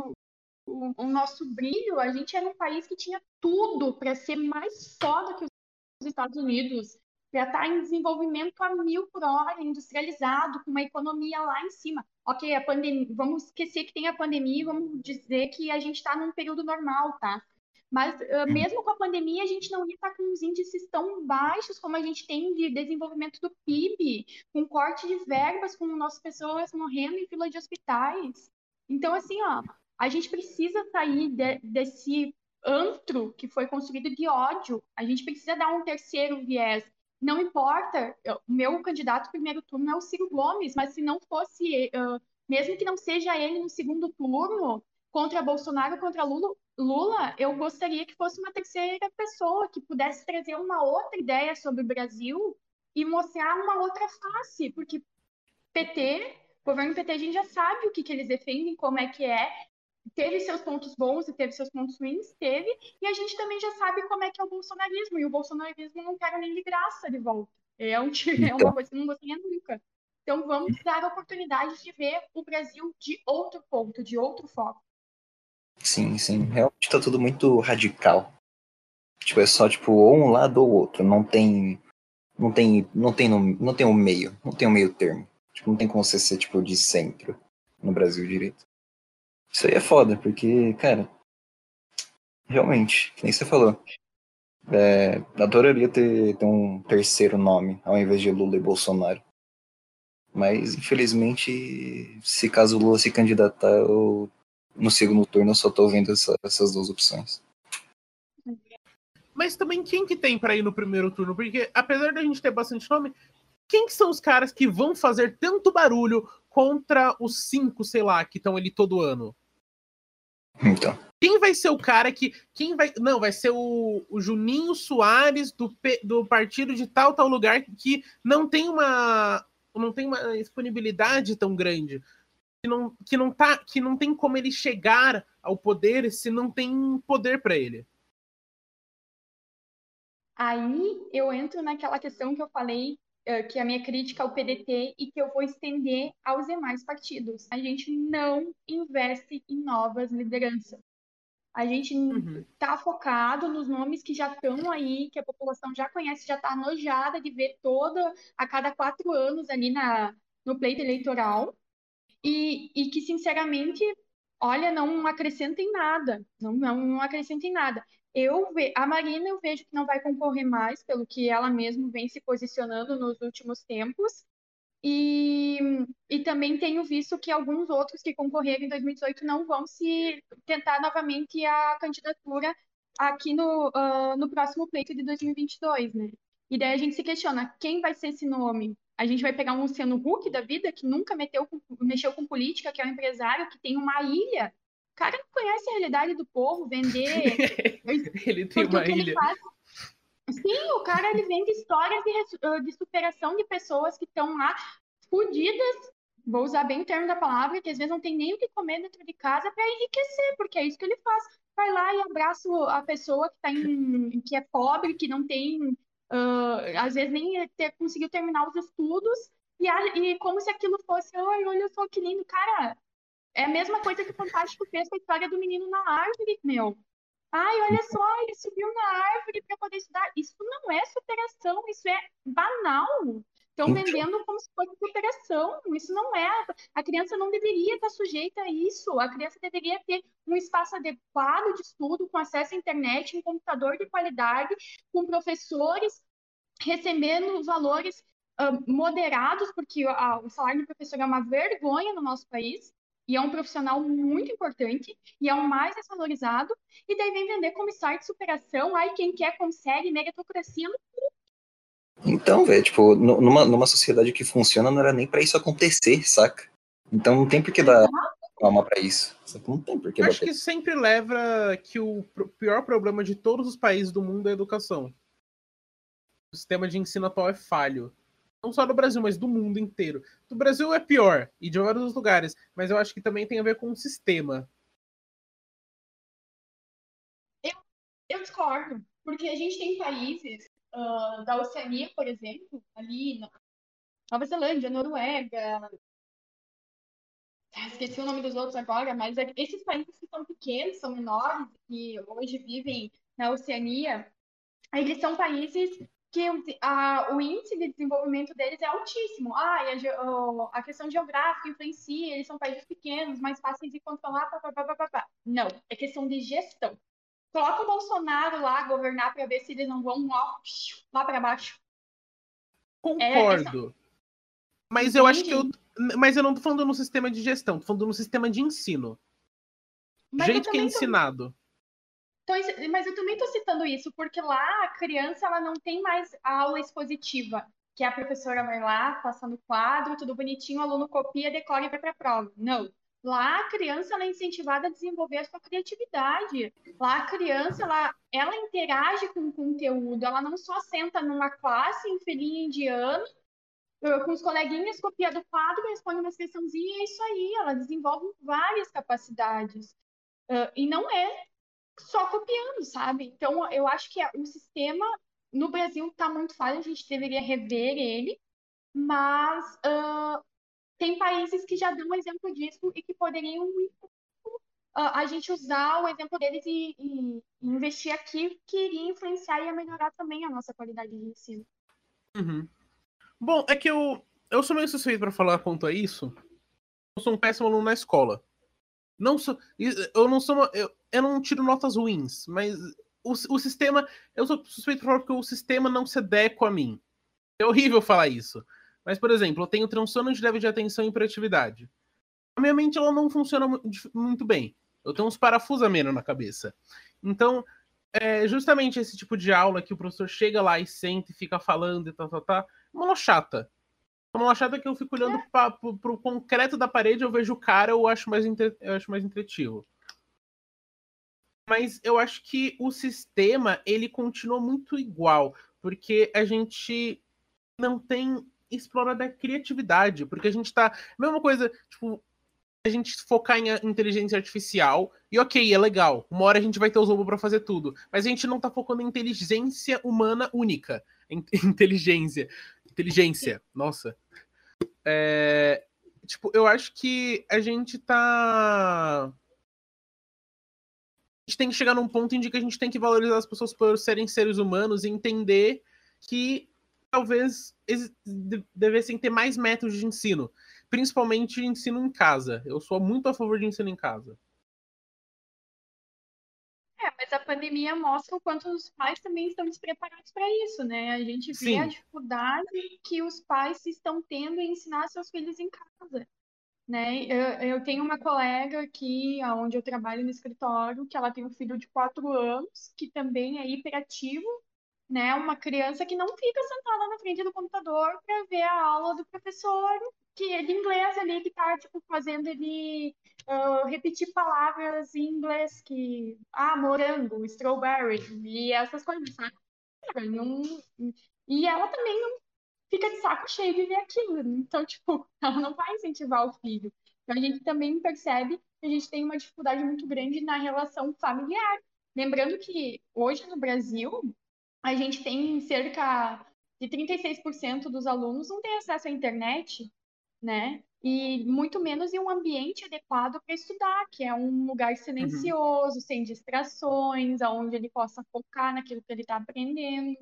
o, o nosso brilho? A gente era um país que tinha tudo para ser mais foda que os Estados Unidos, para estar tá em desenvolvimento a mil por hora, industrializado, com uma economia lá em cima. Ok, a pandemia, vamos esquecer que tem a pandemia e vamos dizer que a gente está num período normal, tá? Mas uh, mesmo com a pandemia, a gente não ia estar com os índices tão baixos como a gente tem de desenvolvimento do PIB, com corte de verbas, com nossas pessoas morrendo em fila de hospitais. Então, assim, ó, a gente precisa sair de, desse antro que foi construído de ódio. A gente precisa dar um terceiro viés. Não importa, o meu candidato primeiro turno é o Ciro Gomes, mas se não fosse, uh, mesmo que não seja ele no segundo turno, contra Bolsonaro, contra Lula, eu gostaria que fosse uma terceira pessoa que pudesse trazer uma outra ideia sobre o Brasil e mostrar uma outra face, porque PT, governo PT, a gente já sabe o que, que eles defendem, como é que é, teve seus pontos bons e teve seus pontos ruins, teve, e a gente também já sabe como é que é o bolsonarismo, e o bolsonarismo não quer nem de graça de volta. É, um, é uma coisa que não gostaria nunca. Então vamos dar a oportunidade de ver o Brasil de outro ponto, de outro foco. Sim, sim. Realmente tá tudo muito radical. Tipo, é só tipo ou um lado ou outro. Não tem. Não tem. Não tem, não tem um meio. Não tem um meio termo. Tipo, não tem como você ser tipo de centro no Brasil direito. Isso aí é foda, porque, cara. Realmente, que nem você falou. É, adoraria ter, ter um terceiro nome ao invés de Lula e Bolsonaro. Mas, infelizmente, se caso Lula se candidatar, eu no segundo turno eu só tô vendo essa, essas duas opções. Mas também quem que tem para ir no primeiro turno? Porque apesar da gente ter bastante nome, quem que são os caras que vão fazer tanto barulho contra os cinco, sei lá, que estão ali todo ano? Então. Quem vai ser o cara que. Quem vai. Não, vai ser o, o Juninho Soares do, do partido de tal, tal lugar que não tem uma. Não tem uma disponibilidade tão grande que não, que não tá, que não tem como ele chegar ao poder se não tem poder para ele. Aí eu entro naquela questão que eu falei, que a minha crítica ao PDT e que eu vou estender aos demais partidos. A gente não investe em novas lideranças. A gente está uhum. focado nos nomes que já estão aí, que a população já conhece, já está nojada de ver toda a cada quatro anos ali na, no pleito eleitoral e, e que, sinceramente, olha, não acrescenta em nada, não, não, não acrescenta em nada. Eu ve, a Marina eu vejo que não vai concorrer mais, pelo que ela mesma vem se posicionando nos últimos tempos. E, e também tenho visto que alguns outros que concorreram em 2018 não vão se tentar novamente a candidatura aqui no, uh, no próximo pleito de 2022, né? E daí a gente se questiona, quem vai ser esse nome? A gente vai pegar um Luciano Huck da vida, que nunca meteu, mexeu com política, que é um empresário que tem uma ilha. O cara não conhece a realidade do povo, vender. ele tem uma ilha. Faz... Sim, o cara ele vende histórias de, de superação de pessoas que estão lá fodidas, vou usar bem o termo da palavra, que às vezes não tem nem o que comer dentro de casa para enriquecer, porque é isso que ele faz. Vai lá e abraça a pessoa que, tá em, que é pobre, que não tem uh, às vezes nem ter, conseguiu terminar os estudos, e, a, e como se aquilo fosse, ai, olha só que lindo, cara, é a mesma coisa que o Fantástico fez com a história do menino na árvore, meu. Ai, olha só, ele subiu na árvore para poder estudar. Isso não é superação, isso é banal. Estão vendendo como se fosse superação. Isso não é. A criança não deveria estar sujeita a isso. A criança deveria ter um espaço adequado de estudo, com acesso à internet, um computador de qualidade, com professores recebendo valores uh, moderados, porque uh, o salário do professor é uma vergonha no nosso país. E é um profissional muito importante, e é o mais desvalorizado, e daí vem vender como site de superação, aí quem quer consegue, meritocracia no então, velho, tipo, numa, numa sociedade que funciona, não era nem para isso acontecer, saca? Então não tem por que dar alma para isso. Não tem por que Acho que sempre leva que o pior problema de todos os países do mundo é a educação. O sistema de ensino atual é falho. Não só do Brasil, mas do mundo inteiro. Do Brasil é pior, e de vários lugares, mas eu acho que também tem a ver com o sistema. Eu, eu discordo, porque a gente tem países uh, da Oceania, por exemplo, ali na Nova Zelândia, Noruega, ah, esqueci o nome dos outros agora, mas é esses países que são pequenos, são menores, que hoje vivem na Oceania, eles são países que a, o índice de desenvolvimento deles é altíssimo. Ah, e a, a questão geográfica influencia, eles são países pequenos, mais fáceis de controlar, pá, pá, pá, pá, pá. Não, é questão de gestão. Coloca o Bolsonaro lá governar para ver se eles não vão ó, lá para baixo. Concordo. É, mas eu acho que eu. Mas eu não tô falando no sistema de gestão, tô falando no sistema de ensino. Mas jeito que é ensinado. Tô... mas eu também tô citando isso, porque lá a criança ela não tem mais aula expositiva, que a professora vai lá, passando quadro, tudo bonitinho, o aluno copia, decora e vai para a prova. Não. Lá a criança ela é incentivada a desenvolver a sua criatividade. Lá a criança ela, ela interage com o conteúdo, ela não só senta numa classe em filhinha indiano, com os coleguinhas, copia do quadro, responde uma questãozinha e é isso aí. Ela desenvolve várias capacidades. Uh, e não é só copiando, sabe? Então, eu acho que o sistema no Brasil está muito falho, a gente deveria rever ele, mas uh, tem países que já dão um exemplo disso e que poderiam uh, a gente usar o exemplo deles e, e, investir aqui, que iria influenciar e melhorar também a nossa qualidade de ensino. Uhum. Bom, é que eu, eu sou meio suspeito para falar quanto a isso. Eu sou um péssimo aluno na escola. Não sou, eu não sou, eu, eu não tiro notas ruins, mas o, o sistema, eu sou suspeito porque o sistema não se adequa a mim. É horrível falar isso. Mas, por exemplo, eu tenho transtorno de déficit de atenção e hiperatividade. A minha mente ela não funciona muito bem. Eu tenho uns parafusos a menos na cabeça. Então, é justamente esse tipo de aula que o professor chega lá e senta e fica falando e tal, tal, tal. Uma aula chata. Uma aula chata que eu fico olhando para o concreto da parede, eu vejo o cara, eu acho mais, entre, eu acho mais entretivo. Mas eu acho que o sistema, ele continua muito igual. Porque a gente não tem explorar da criatividade, porque a gente tá. Mesma coisa, tipo, a gente focar em inteligência artificial, e ok, é legal. Uma hora a gente vai ter os robôs para fazer tudo. Mas a gente não tá focando em inteligência humana única. Inteligência. Inteligência, nossa. É, tipo, eu acho que a gente tá. A gente tem que chegar num ponto em que a gente tem que valorizar as pessoas por serem seres humanos e entender que talvez devessem ter mais métodos de ensino, principalmente ensino em casa. Eu sou muito a favor de ensino em casa. Mas a pandemia mostra o quanto os pais também estão despreparados para isso, né? A gente vê Sim. a dificuldade que os pais estão tendo em ensinar seus filhos em casa. Né? Eu, eu tenho uma colega aqui, onde eu trabalho no escritório, que ela tem um filho de quatro anos, que também é hiperativo, né? Uma criança que não fica sentada na frente do computador para ver a aula do professor que é de inglês ali que está tipo fazendo ele uh, repetir palavras em inglês que ah morango, strawberry e essas coisas, sabe? Não... E ela também não fica de saco cheio de ver aquilo. Então, tipo, ela não vai incentivar o filho. Então, a gente também percebe que a gente tem uma dificuldade muito grande na relação familiar. Lembrando que hoje no Brasil, a gente tem cerca de 36% dos alunos não tem acesso à internet, né? E muito menos em um ambiente adequado para estudar, que é um lugar silencioso, uhum. sem distrações, onde ele possa focar naquilo que ele está aprendendo,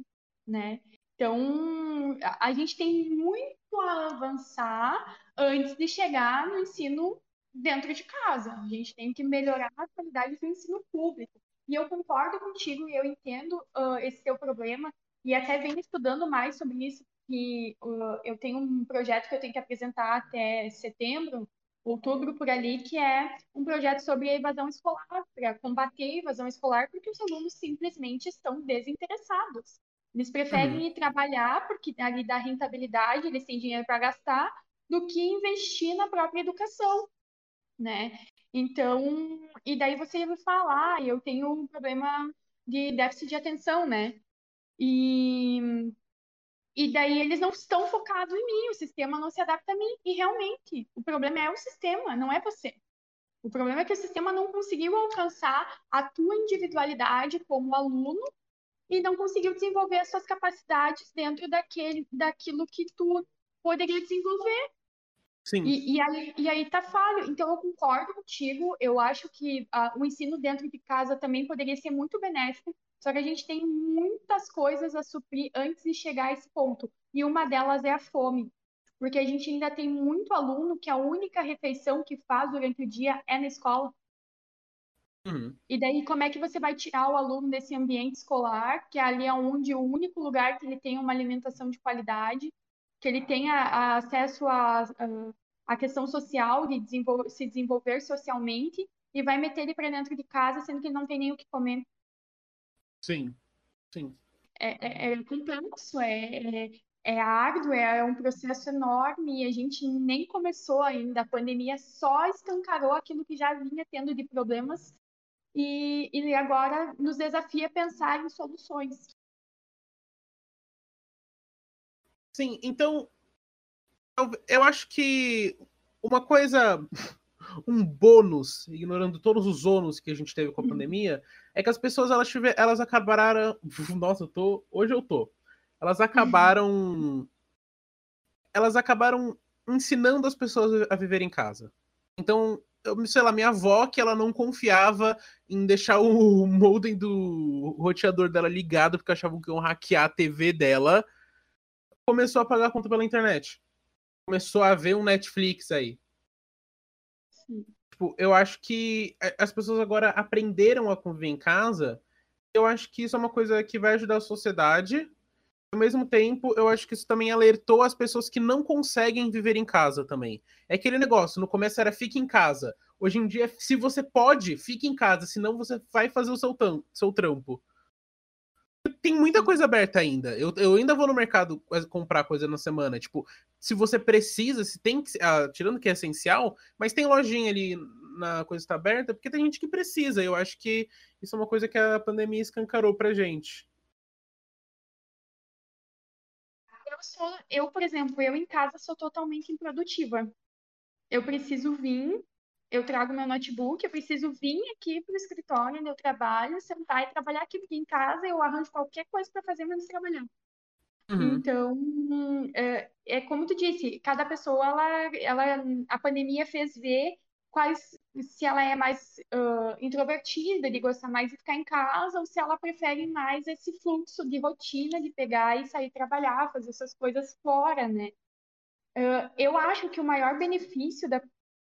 né? Então, a gente tem muito a avançar antes de chegar no ensino dentro de casa. A gente tem que melhorar a qualidade do ensino público. E eu concordo contigo e eu entendo uh, esse teu problema e até venho estudando mais sobre isso, que uh, eu tenho um projeto que eu tenho que apresentar até setembro, outubro por ali, que é um projeto sobre a evasão escolar, para combater a evasão escolar, porque os alunos simplesmente estão desinteressados. Eles preferem uhum. ir trabalhar, porque ali dá rentabilidade, eles têm dinheiro para gastar, do que investir na própria educação, né? Então, e daí você vai falar, ah, eu tenho um problema de déficit de atenção, né? E, e daí eles não estão focados em mim, o sistema não se adapta a mim. E realmente, o problema é o sistema, não é você. O problema é que o sistema não conseguiu alcançar a tua individualidade como aluno e não conseguiu desenvolver as suas capacidades dentro daquele, daquilo que tu poderia desenvolver. Sim. E, e, aí, e aí tá falho. Então eu concordo contigo. Eu acho que uh, o ensino dentro de casa também poderia ser muito benéfico. Só que a gente tem muitas coisas a suprir antes de chegar a esse ponto. E uma delas é a fome. Porque a gente ainda tem muito aluno que a única refeição que faz durante o dia é na escola. Uhum. E daí, como é que você vai tirar o aluno desse ambiente escolar, que é ali onde o único lugar que ele tem uma alimentação de qualidade, que ele tenha acesso à a, a, questão social, de se desenvolver socialmente, e vai meter ele para dentro de casa, sendo que ele não tem nem o que comer. Sim, sim. É, é, é complexo, é, é, é árduo, é um processo enorme e a gente nem começou ainda. A pandemia só escancarou aquilo que já vinha tendo de problemas e, e agora nos desafia a pensar em soluções. Sim, então eu acho que uma coisa um bônus, ignorando todos os ônus que a gente teve com a uhum. pandemia, é que as pessoas elas, tiver, elas acabaram. Nossa, eu tô. Hoje eu tô. Elas acabaram. Elas acabaram ensinando as pessoas a viver em casa. Então, eu, sei lá, minha avó, que ela não confiava em deixar o modem do roteador dela ligado, porque achavam que iam hackear a TV dela, começou a pagar a conta pela internet. Começou a ver um Netflix aí. Tipo, eu acho que as pessoas agora aprenderam a conviver em casa. Eu acho que isso é uma coisa que vai ajudar a sociedade. Ao mesmo tempo, eu acho que isso também alertou as pessoas que não conseguem viver em casa também. É aquele negócio, no começo era fique em casa. Hoje em dia, se você pode, fique em casa, senão você vai fazer o seu, seu trampo tem muita coisa aberta ainda. Eu, eu ainda vou no mercado comprar coisa na semana. Tipo, se você precisa, se tem que. Ah, tirando que é essencial, mas tem lojinha ali na coisa está aberta, porque tem gente que precisa. Eu acho que isso é uma coisa que a pandemia escancarou pra gente. Eu sou, eu, por exemplo, eu em casa sou totalmente improdutiva. Eu preciso vir eu trago meu notebook, eu preciso vir aqui para o escritório onde eu trabalho, sentar e trabalhar aqui, porque em casa eu arranjo qualquer coisa para fazer menos trabalhar. Uhum. Então, é, é, como tu disse, cada pessoa, ela, ela, a pandemia fez ver quais, se ela é mais uh, introvertida, de gostar mais de ficar em casa, ou se ela prefere mais esse fluxo de rotina, de pegar e sair trabalhar, fazer essas coisas fora, né? Uh, eu acho que o maior benefício da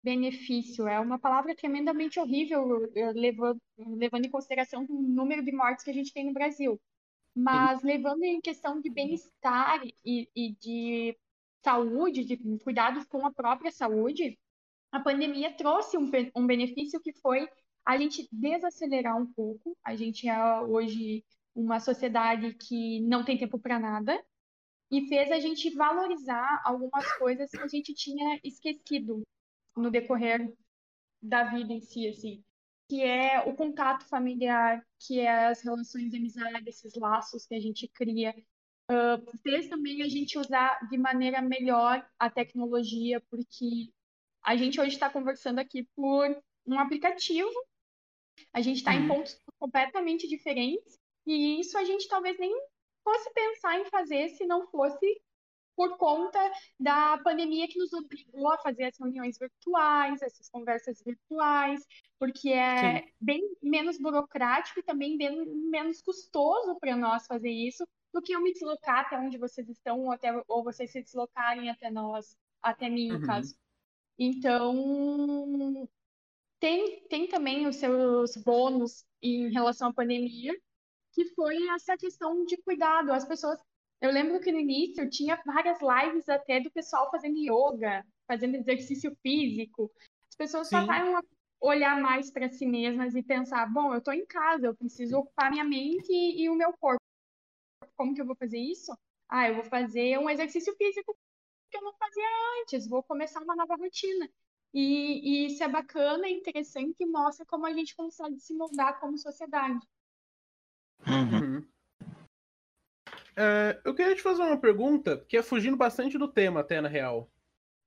benefício. É uma palavra tremendamente horrível, eh, levando, levando em consideração o número de mortes que a gente tem no Brasil. Mas Sim. levando em questão de bem-estar e, e de saúde, de cuidados com a própria saúde, a pandemia trouxe um, um benefício que foi a gente desacelerar um pouco. A gente é hoje uma sociedade que não tem tempo para nada e fez a gente valorizar algumas coisas que a gente tinha esquecido no decorrer da vida em si, assim, que é o contato familiar, que é as relações de amizade, esses laços que a gente cria. Uh, fez também a gente usar de maneira melhor a tecnologia, porque a gente hoje está conversando aqui por um aplicativo, a gente está uhum. em pontos completamente diferentes, e isso a gente talvez nem fosse pensar em fazer se não fosse por conta da pandemia que nos obrigou a fazer as reuniões virtuais, essas conversas virtuais, porque é Sim. bem menos burocrático e também bem menos custoso para nós fazer isso, do que eu me deslocar até onde vocês estão, ou, até, ou vocês se deslocarem até nós, até mim, no Uhum. caso. Então, tem, tem também os seus bônus em relação à pandemia, que foi essa questão de cuidado. As pessoas. Eu lembro que no início tinha várias lives até do pessoal fazendo yoga, fazendo exercício físico. As pessoas Sim. passaram a olhar mais para si mesmas e pensar: bom, eu estou em casa, eu preciso ocupar minha mente e, e o meu corpo. Como que eu vou fazer isso? Ah, eu vou fazer um exercício físico que eu não fazia antes, vou começar uma nova rotina. E, e isso é bacana, é interessante e mostra como a gente consegue se moldar como sociedade. Uhum. É, eu queria te fazer uma pergunta que é fugindo bastante do tema, até na real.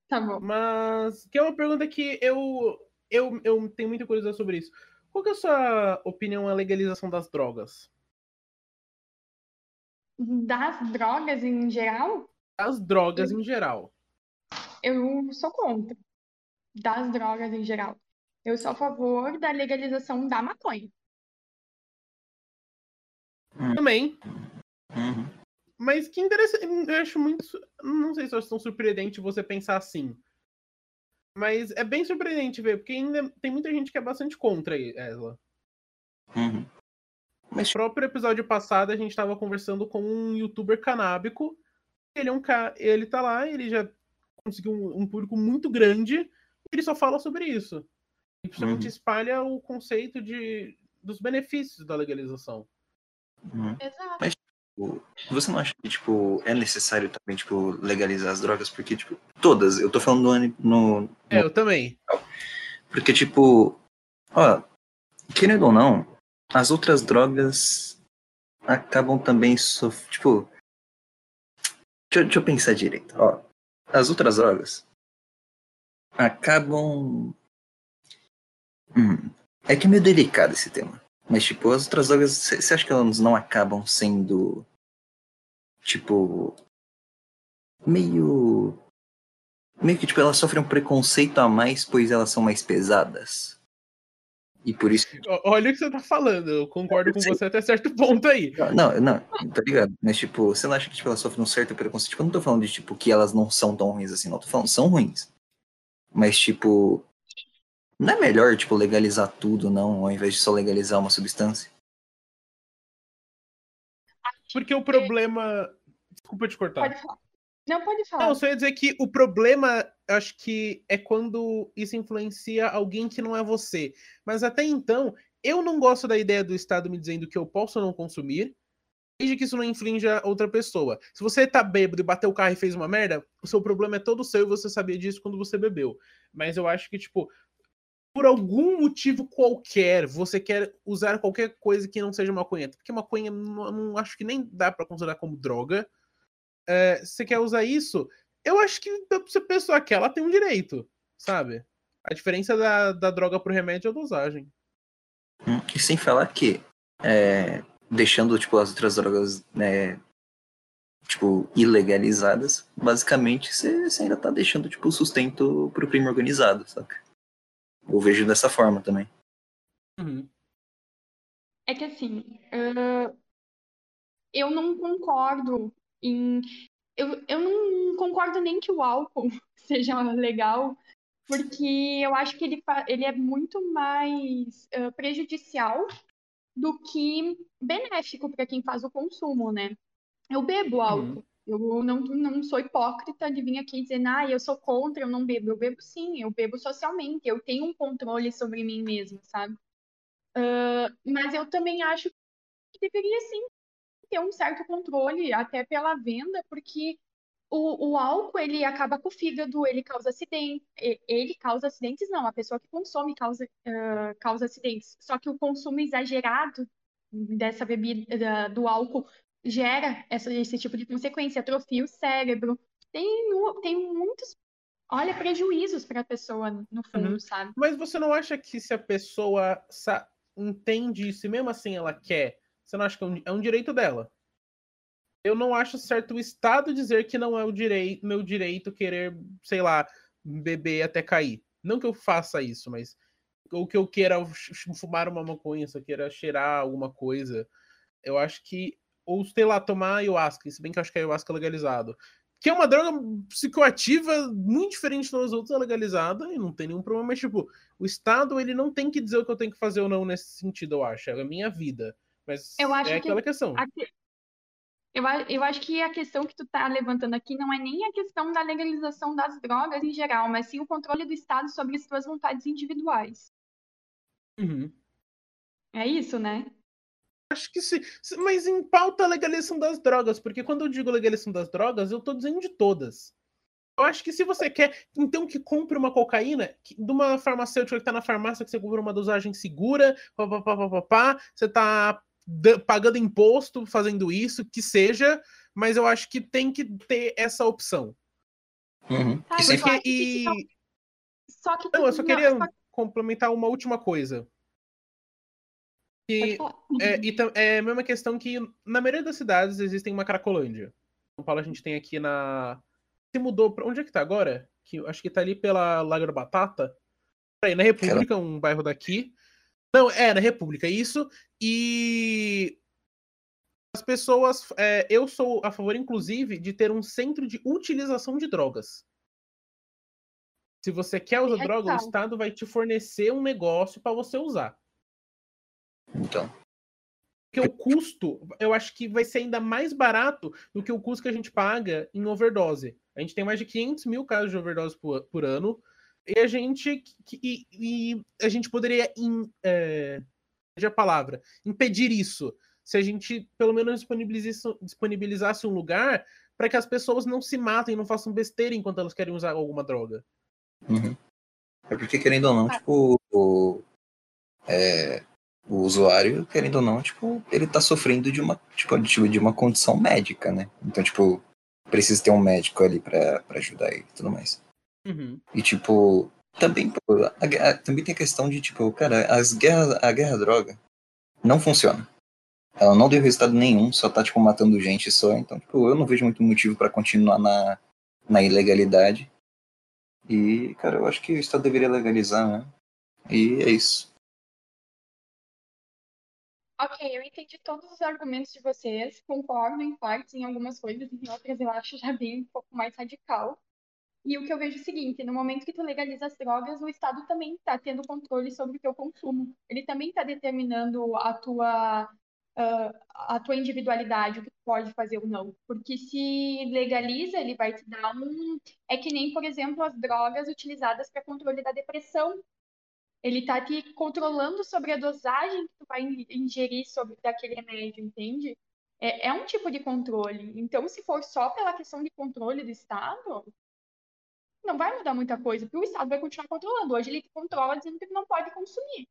Tá bom. Mas que é uma pergunta que eu, eu, eu tenho muita curiosidade sobre isso. Qual que é a sua opinião à legalização das drogas? Das drogas em geral, As drogas em geral. eu sou contra. Das drogas em geral. Eu sou a favor da legalização da maconha. Também. Uhum. Mas que interessante. Eu acho muito. Não sei se eu acho tão surpreendente você pensar assim. Mas é bem surpreendente ver, porque ainda tem muita gente que é bastante contra ela. Uhum. Mas, No próprio episódio passado, a gente estava conversando com um youtuber canábico. Ele é um ca... ele tá lá, ele já conseguiu um, um público muito grande. E ele só fala sobre isso. E principalmente Uhum. espalha o conceito de dos benefícios da legalização. uhum. Exato. Tipo, Você não acha que, tipo, é necessário também, tipo, legalizar as drogas? Porque, tipo, todas, eu tô falando no, no, É, eu também. Porque, tipo, ó, querendo ou não, as outras drogas acabam também sof... Tipo, deixa, eu- deixa eu pensar direito, ó. As outras drogas acabam. Hum, é que é meio delicado esse tema. Mas, tipo, as outras drogas, você acha que elas não acabam sendo. Tipo. Meio. Meio que, tipo, elas sofrem um preconceito a mais, pois elas são mais pesadas. E por isso. Olha o que você tá falando, eu concordo com Sim. você até certo ponto aí. Não, não, tá ligado? Mas, tipo, você não acha que tipo, elas sofrem um certo preconceito? Tipo, eu não tô falando de, tipo, que elas não são tão ruins assim, não. Tô falando, são ruins. Mas, tipo. Não é melhor, tipo, legalizar tudo, não, ao invés de só legalizar uma substância? Porque o problema. Desculpa te cortar. Pode falar. Não, pode falar. Não, só ia dizer que o problema, acho que é quando isso influencia alguém que não é você. Mas até então, eu não gosto da ideia do Estado me dizendo que eu posso não consumir, desde que isso não infrinja outra pessoa. Se você tá bêbado e bateu o carro e fez uma merda, o seu problema é todo seu e você sabia disso quando você bebeu. Mas eu acho que, tipo, por algum motivo qualquer, você quer usar qualquer coisa que não seja maconha. Porque maconha não, não acho que nem dá pra considerar como droga. É, você quer usar isso, eu acho que se a pessoa quer, ela tem um direito, sabe? A diferença da, da droga pro remédio é a dosagem. Hum, E sem falar que, é, deixando, tipo, as outras drogas, né, tipo, ilegalizadas, basicamente, você você ainda tá deixando, tipo, o sustento pro crime organizado, saca? Eu vejo dessa forma também. Uhum. É que assim, ah, eu não concordo em. Eu, eu não concordo nem que o álcool seja legal, porque eu acho que ele, ele é muito mais ah, prejudicial do que benéfico para quem faz o consumo, né? Eu bebo álcool. Eu não, não sou hipócrita de vir aqui dizendo, ah, eu sou contra, eu não bebo. Eu bebo sim, eu bebo socialmente, eu tenho um controle sobre mim mesma, sabe? Ah, mas eu também acho que deveria sim ter um certo controle, até pela venda, porque o, o álcool ele acaba com o fígado, ele causa acidente, ele causa acidentes, não, a pessoa que consome causa, ah, causa acidentes. Só que o consumo exagerado dessa bebida, da- do álcool, gera essa, esse tipo de consequência, atrofia o cérebro. Tem, tem muitos, olha, prejuízos para a pessoa, no fundo, Uhum. sabe? Mas você não acha que se a pessoa entende isso e mesmo assim ela quer, você não acha que é um, é um direito dela? Eu não acho certo o Estado dizer que não é o direito, meu direito querer, sei lá, beber até cair. Não que eu faça isso, mas ou que eu queira fumar uma maconha, se eu queira cheirar alguma coisa. Eu acho que ou sei lá, tomar ayahuasca, se bem que eu acho que a ayahuasca é legalizado. Que é uma droga psicoativa muito diferente das outras, é legalizada e não tem nenhum problema. Mas, tipo, o Estado, ele não tem que dizer o que eu tenho que fazer ou não nesse sentido, eu acho. É a minha vida. Mas Eu acho é que aquela questão. Eu, eu acho que a questão que tu tá levantando aqui não é nem a questão da legalização das drogas em geral, mas sim o controle do Estado sobre as suas vontades individuais. Uhum. É isso, né? Acho que sim. Se- Mas em pauta a legalização das drogas, porque quando eu digo legalização das drogas, eu tô dizendo de todas. Eu acho que se você quer, então que compre uma cocaína que- de uma farmacêutica que tá na farmácia, que você compra uma dosagem segura, papapá, papapá, você tá da- pagando imposto fazendo isso, que seja, mas eu acho que tem que ter essa opção. Uhum. Tá, E que e... não- Só que Não, eu só não, queria só- complementar uma última coisa. Falar. É, e é a mesma questão que na maioria das cidades existem uma Cracolândia. São Paulo a gente tem aqui na. Se mudou pra. Onde é que tá agora? Que, acho que tá ali pela Lago da Batata. Aí, na República, um bairro daqui. Não, é, na República, isso. E. As pessoas. é, eu sou a favor, inclusive, de ter um centro de utilização de drogas. Se você quer usar Bem droga, o radical. Estado vai te fornecer um negócio para você usar. Então, Porque o custo, eu acho que vai ser ainda mais barato do que o custo que a gente paga em overdose. A gente tem mais de 500 mil casos de overdose por, por ano. E a gente, e, e a gente poderia, in, é, a palavra, impedir isso. Se a gente, pelo menos, disponibilizasse, disponibilizasse um lugar para que as pessoas não se matem, não façam besteira enquanto elas querem usar alguma droga. uhum. é porque, querendo ou não, Ah. tipo, é, o usuário, querendo ou não, tipo, ele tá sofrendo de uma, tipo, de uma condição médica, né? Então, tipo, precisa ter um médico ali pra, pra ajudar ele e tudo mais. Uhum. E, tipo, também, pô, a a- também tem a questão de, tipo, cara, as guerras, a guerra à droga não funciona. Ela não deu resultado nenhum, só tá, tipo, matando gente só. Então, tipo, eu não vejo muito motivo pra continuar na, na ilegalidade. E, cara, eu acho que o Estado deveria legalizar, né? E é isso. Ok, eu entendi todos os argumentos de vocês, concordo em partes, em algumas coisas, em outras eu acho já bem um pouco mais radical. E o que eu vejo é o seguinte, no momento que tu legaliza as drogas, o Estado também está tendo controle sobre o teu consumo. Ele também está determinando a tua, ah, a tua individualidade, o que tu pode fazer ou não. Porque se legaliza, ele vai te dar um... É que nem, por exemplo, as drogas utilizadas para controle da depressão. Ele tá te controlando sobre a dosagem que tu vai in- ingerir sobre daquele remédio, entende? É, é um tipo de controle. Então, se for só pela questão de controle do Estado, não vai mudar muita coisa, porque o Estado vai continuar controlando. Hoje ele te controla dizendo que não pode consumir.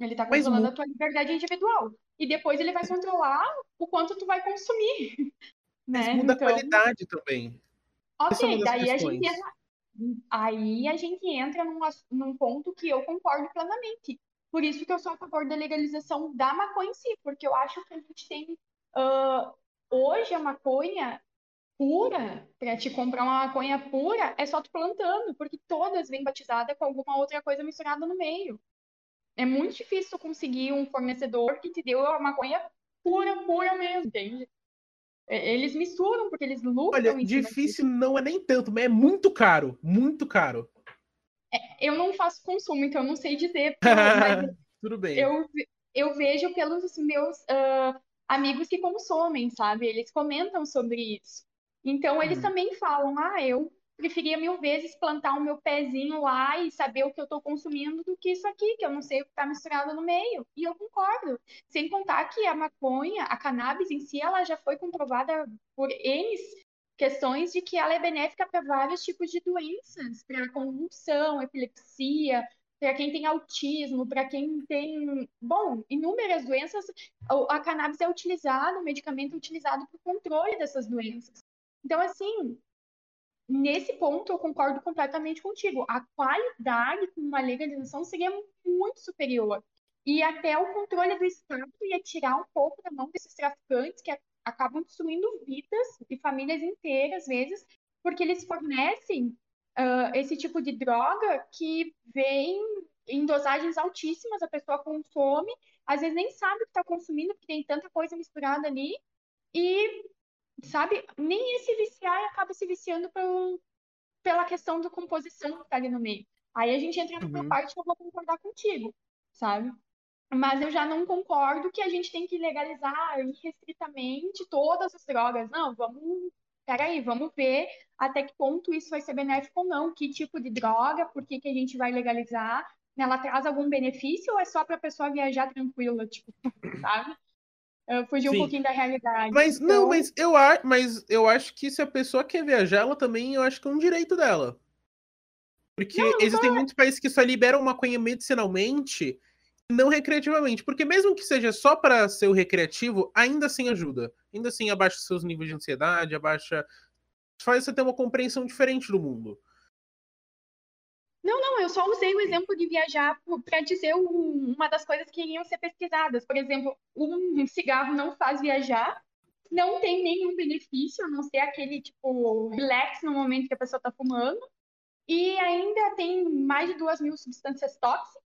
Ele está Mas controlando mu- a tua liberdade individual. E depois ele vai controlar o quanto tu vai consumir. Mas Né? muda Então, a qualidade também. É Ok, das daí a gente questões. entra, aí a gente entra num, num ponto que eu concordo plenamente. Por isso que eu sou a favor da legalização da maconha em si, porque eu acho que a gente tem ah, hoje a maconha pura, para te comprar uma maconha pura, é só tu plantando, porque todas vêm batizadas com alguma outra coisa misturada no meio. É muito difícil conseguir um fornecedor que te deu a maconha pura, pura mesmo, entende? É, Eles misturam porque eles lucram Olha, difícil não é nem tanto, mas é muito caro. Muito caro. Eu não faço consumo, então eu não sei dizer, mas Tudo bem. eu, eu vejo pelos meus ah, amigos que consomem, sabe? Eles comentam sobre isso. Então, eles Uhum. também falam, ah, eu preferia mil vezes plantar o meu pezinho lá e saber o que eu estou consumindo do que isso aqui, que eu não sei o que está misturado no meio. E eu concordo. Sem contar que a maconha, a cannabis em si, ela já foi comprovada por N questões de que ela é benéfica para vários tipos de doenças, para convulsão, epilepsia, para quem tem autismo, para quem tem, bom, inúmeras doenças, a cannabis é utilizado, o medicamento é utilizado para o controle dessas doenças. Então, assim, nesse ponto eu concordo completamente contigo. A qualidade com uma legalização seria muito superior. E até o controle do Estado ia tirar um pouco da mão desses traficantes que acabam destruindo vidas e famílias inteiras, às vezes, porque eles fornecem ah, esse tipo de droga que vem em dosagens altíssimas, a pessoa consome, às vezes nem sabe o que está consumindo, porque tem tanta coisa misturada ali, e, sabe, nem esse viciar acaba se viciando pelo, pela questão da composição que tá ali no meio. Aí a gente entra numa Uhum. parte que eu vou concordar contigo, sabe? Mas eu já não concordo que a gente tem que legalizar irrestritamente todas as drogas. Não, vamos. Peraí, vamos ver até que ponto isso vai ser benéfico ou não. Que tipo de droga, por que que a gente vai legalizar? Ela traz algum benefício ou é só para a pessoa viajar tranquila, tipo, sabe? Eu fugi um Sim. pouquinho da realidade. Mas não, Então, mas eu, mas eu acho que se a pessoa quer viajar, ela também, eu acho que é um direito dela. Porque Não, não existem muitos países que só liberam maconha medicinalmente e não recreativamente. Porque mesmo que seja só para ser o recreativo, ainda assim ajuda. Ainda assim abaixa seus níveis de ansiedade, abaixa. Faz você ter uma compreensão diferente do mundo. Não, não, eu só usei o exemplo de viajar para dizer um- uma das coisas que iriam ser pesquisadas. Por exemplo, um cigarro não faz viajar, não tem nenhum benefício, a não ser aquele tipo relax no momento que a pessoa está fumando, e ainda tem mais de duas mil substâncias tóxicas.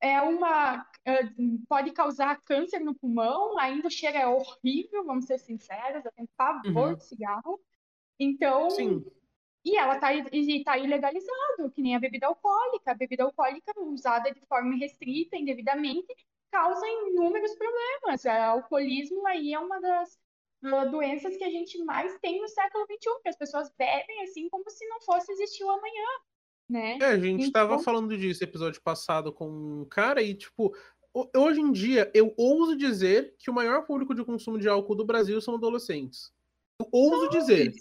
É uma eh, pode causar câncer no pulmão, ainda o cheiro é horrível, vamos ser sinceros, eu tenho pavor Uhum. de cigarro. Então, Sim. E ela está tá ilegalizado, que nem a bebida alcoólica. A bebida alcoólica usada de forma restrita, indevidamente, causa inúmeros problemas. O alcoolismo aí é uma das doenças que a gente mais tem no século XXI, que as pessoas bebem assim como se não fosse existir o amanhã, né? É, a gente tava Então- falando disso episódio passado com um cara e, tipo, ho- hoje em dia eu ouso dizer que o maior público de consumo de álcool do Brasil são adolescentes. Eu ouso dizer.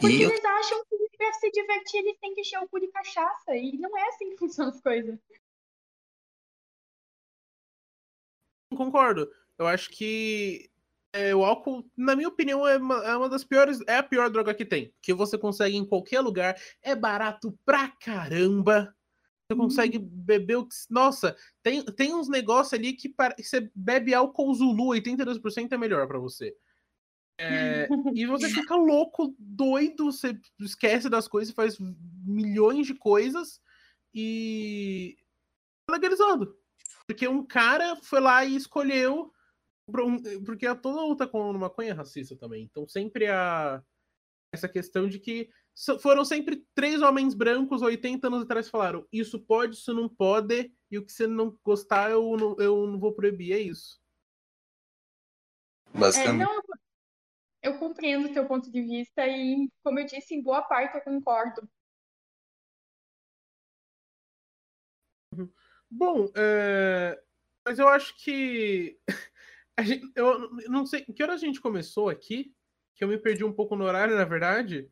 Porque eu, eles acham que para se divertir eles têm que encher o cu de cachaça, e não é assim que funcionam as coisas. Concordo. Eu acho que é, o álcool, na minha opinião, é uma, é uma das piores. É a pior droga que tem. Que você consegue em qualquer lugar. É barato pra caramba. Você consegue beber o que. Nossa, tem, tem uns negócios ali que, pare- que você bebe álcool Zulu, 82% é melhor pra você. É, e você fica louco, doido, você esquece das coisas, faz milhões de coisas e. legalizando. Porque um cara foi lá e escolheu. Porque a toda luta com a maconha é racista também. Então sempre há essa questão de que foram sempre três homens brancos 80 anos atrás que falaram: isso pode, isso não pode, e o que você não gostar eu não, eu não vou proibir. É isso. É, basicamente, não, eu, compreendo o teu ponto de vista e, como eu disse, em boa parte eu concordo. Bom, é, mas eu acho que. gente- eu não sei. Que hora a gente começou aqui? Que eu me perdi um pouco no horário, na verdade.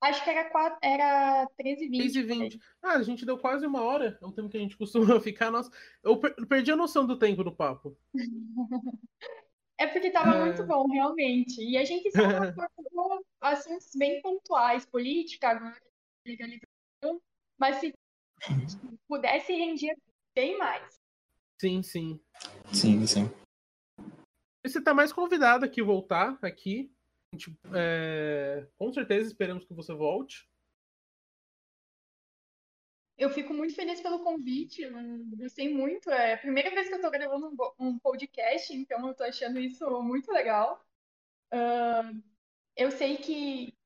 Acho que era, era 13 h 6 e 20 20. Ah, a gente deu quase uma hora. É o tempo que a gente costuma ficar. Nossa, eu per- perdi a noção do tempo do papo. É porque estava É. muito bom, realmente. E a gente só abordou assuntos bem pontuais, política, agora legalização, mas se pudesse render bem mais. Sim, sim. sim, sim. Você tá mais convidado aqui voltar aqui. A gente, é, com certeza esperamos que você volte. Eu fico muito feliz pelo convite, gostei muito. É a primeira vez que eu estou gravando um, podcast, então eu estou achando isso muito legal. Ah, eu sei que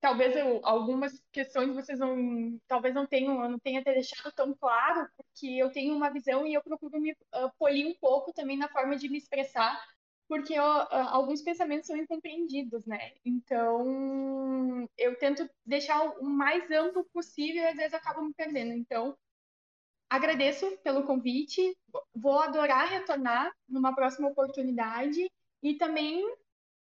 talvez eu- algumas questões vocês não, talvez não tenham, não tenha deixado tão claro, porque eu tenho uma visão e eu procuro me ah, polir um pouco também na forma de me expressar, porque eu, alguns pensamentos são incompreendidos, né? Então, eu tento deixar o mais amplo possível e às vezes acabo me perdendo. Então, agradeço pelo convite, vou adorar retornar numa próxima oportunidade e também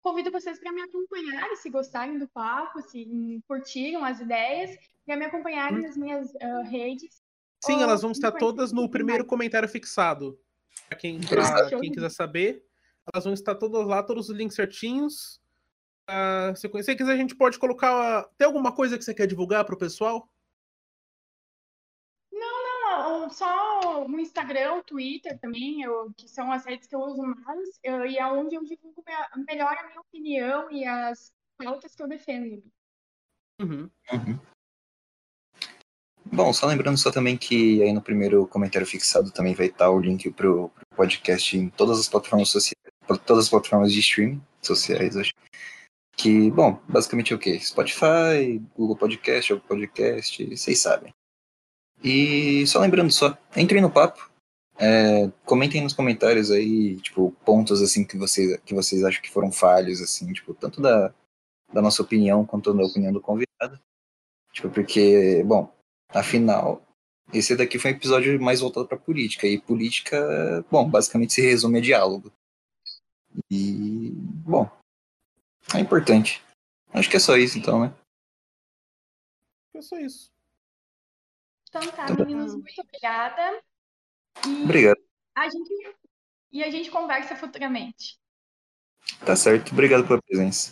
convido vocês para me acompanharem, se gostarem do papo, se curtiram as ideias, para me acompanharem nas minhas ah, redes. Sim, elas vão estar todas no primeiro comentário fixado. Pra quem, pra quem quiser saber, elas vão estar todas lá, todos os links certinhos. Ah, se você quiser, a gente pode colocar. Tem alguma coisa que você quer divulgar pro pessoal? Não, só o Instagram, o Twitter também, eu, que são as redes que eu uso mais, eu- e é onde eu divulgo minha- melhor a minha opinião e as pautas que eu defendo. Uhum. Uhum. Bom, só lembrando só também que aí no primeiro comentário fixado também vai estar o link pro, pro podcast em todas as plataformas sociais, todas as plataformas de streaming sociais, acho. Que, bom, basicamente é o quê? Spotify, Google Podcast, Google Podcast, vocês sabem. E só lembrando só, entrem no papo, é, comentem nos comentários aí, tipo, pontos assim que vocês, que vocês acham que foram falhos, assim, tipo, tanto da, da nossa opinião quanto da opinião do convidado. Tipo, porque, bom, afinal, esse daqui foi um episódio mais voltado para política. E política, bom, basicamente se resume a diálogo. E, bom, é importante. Acho que é só isso então, né? É só isso. Então tá, Tá bom. meninos, muito obrigada. E Obrigado. a gente, e a gente conversa futuramente. Tá certo. Obrigado pela presença.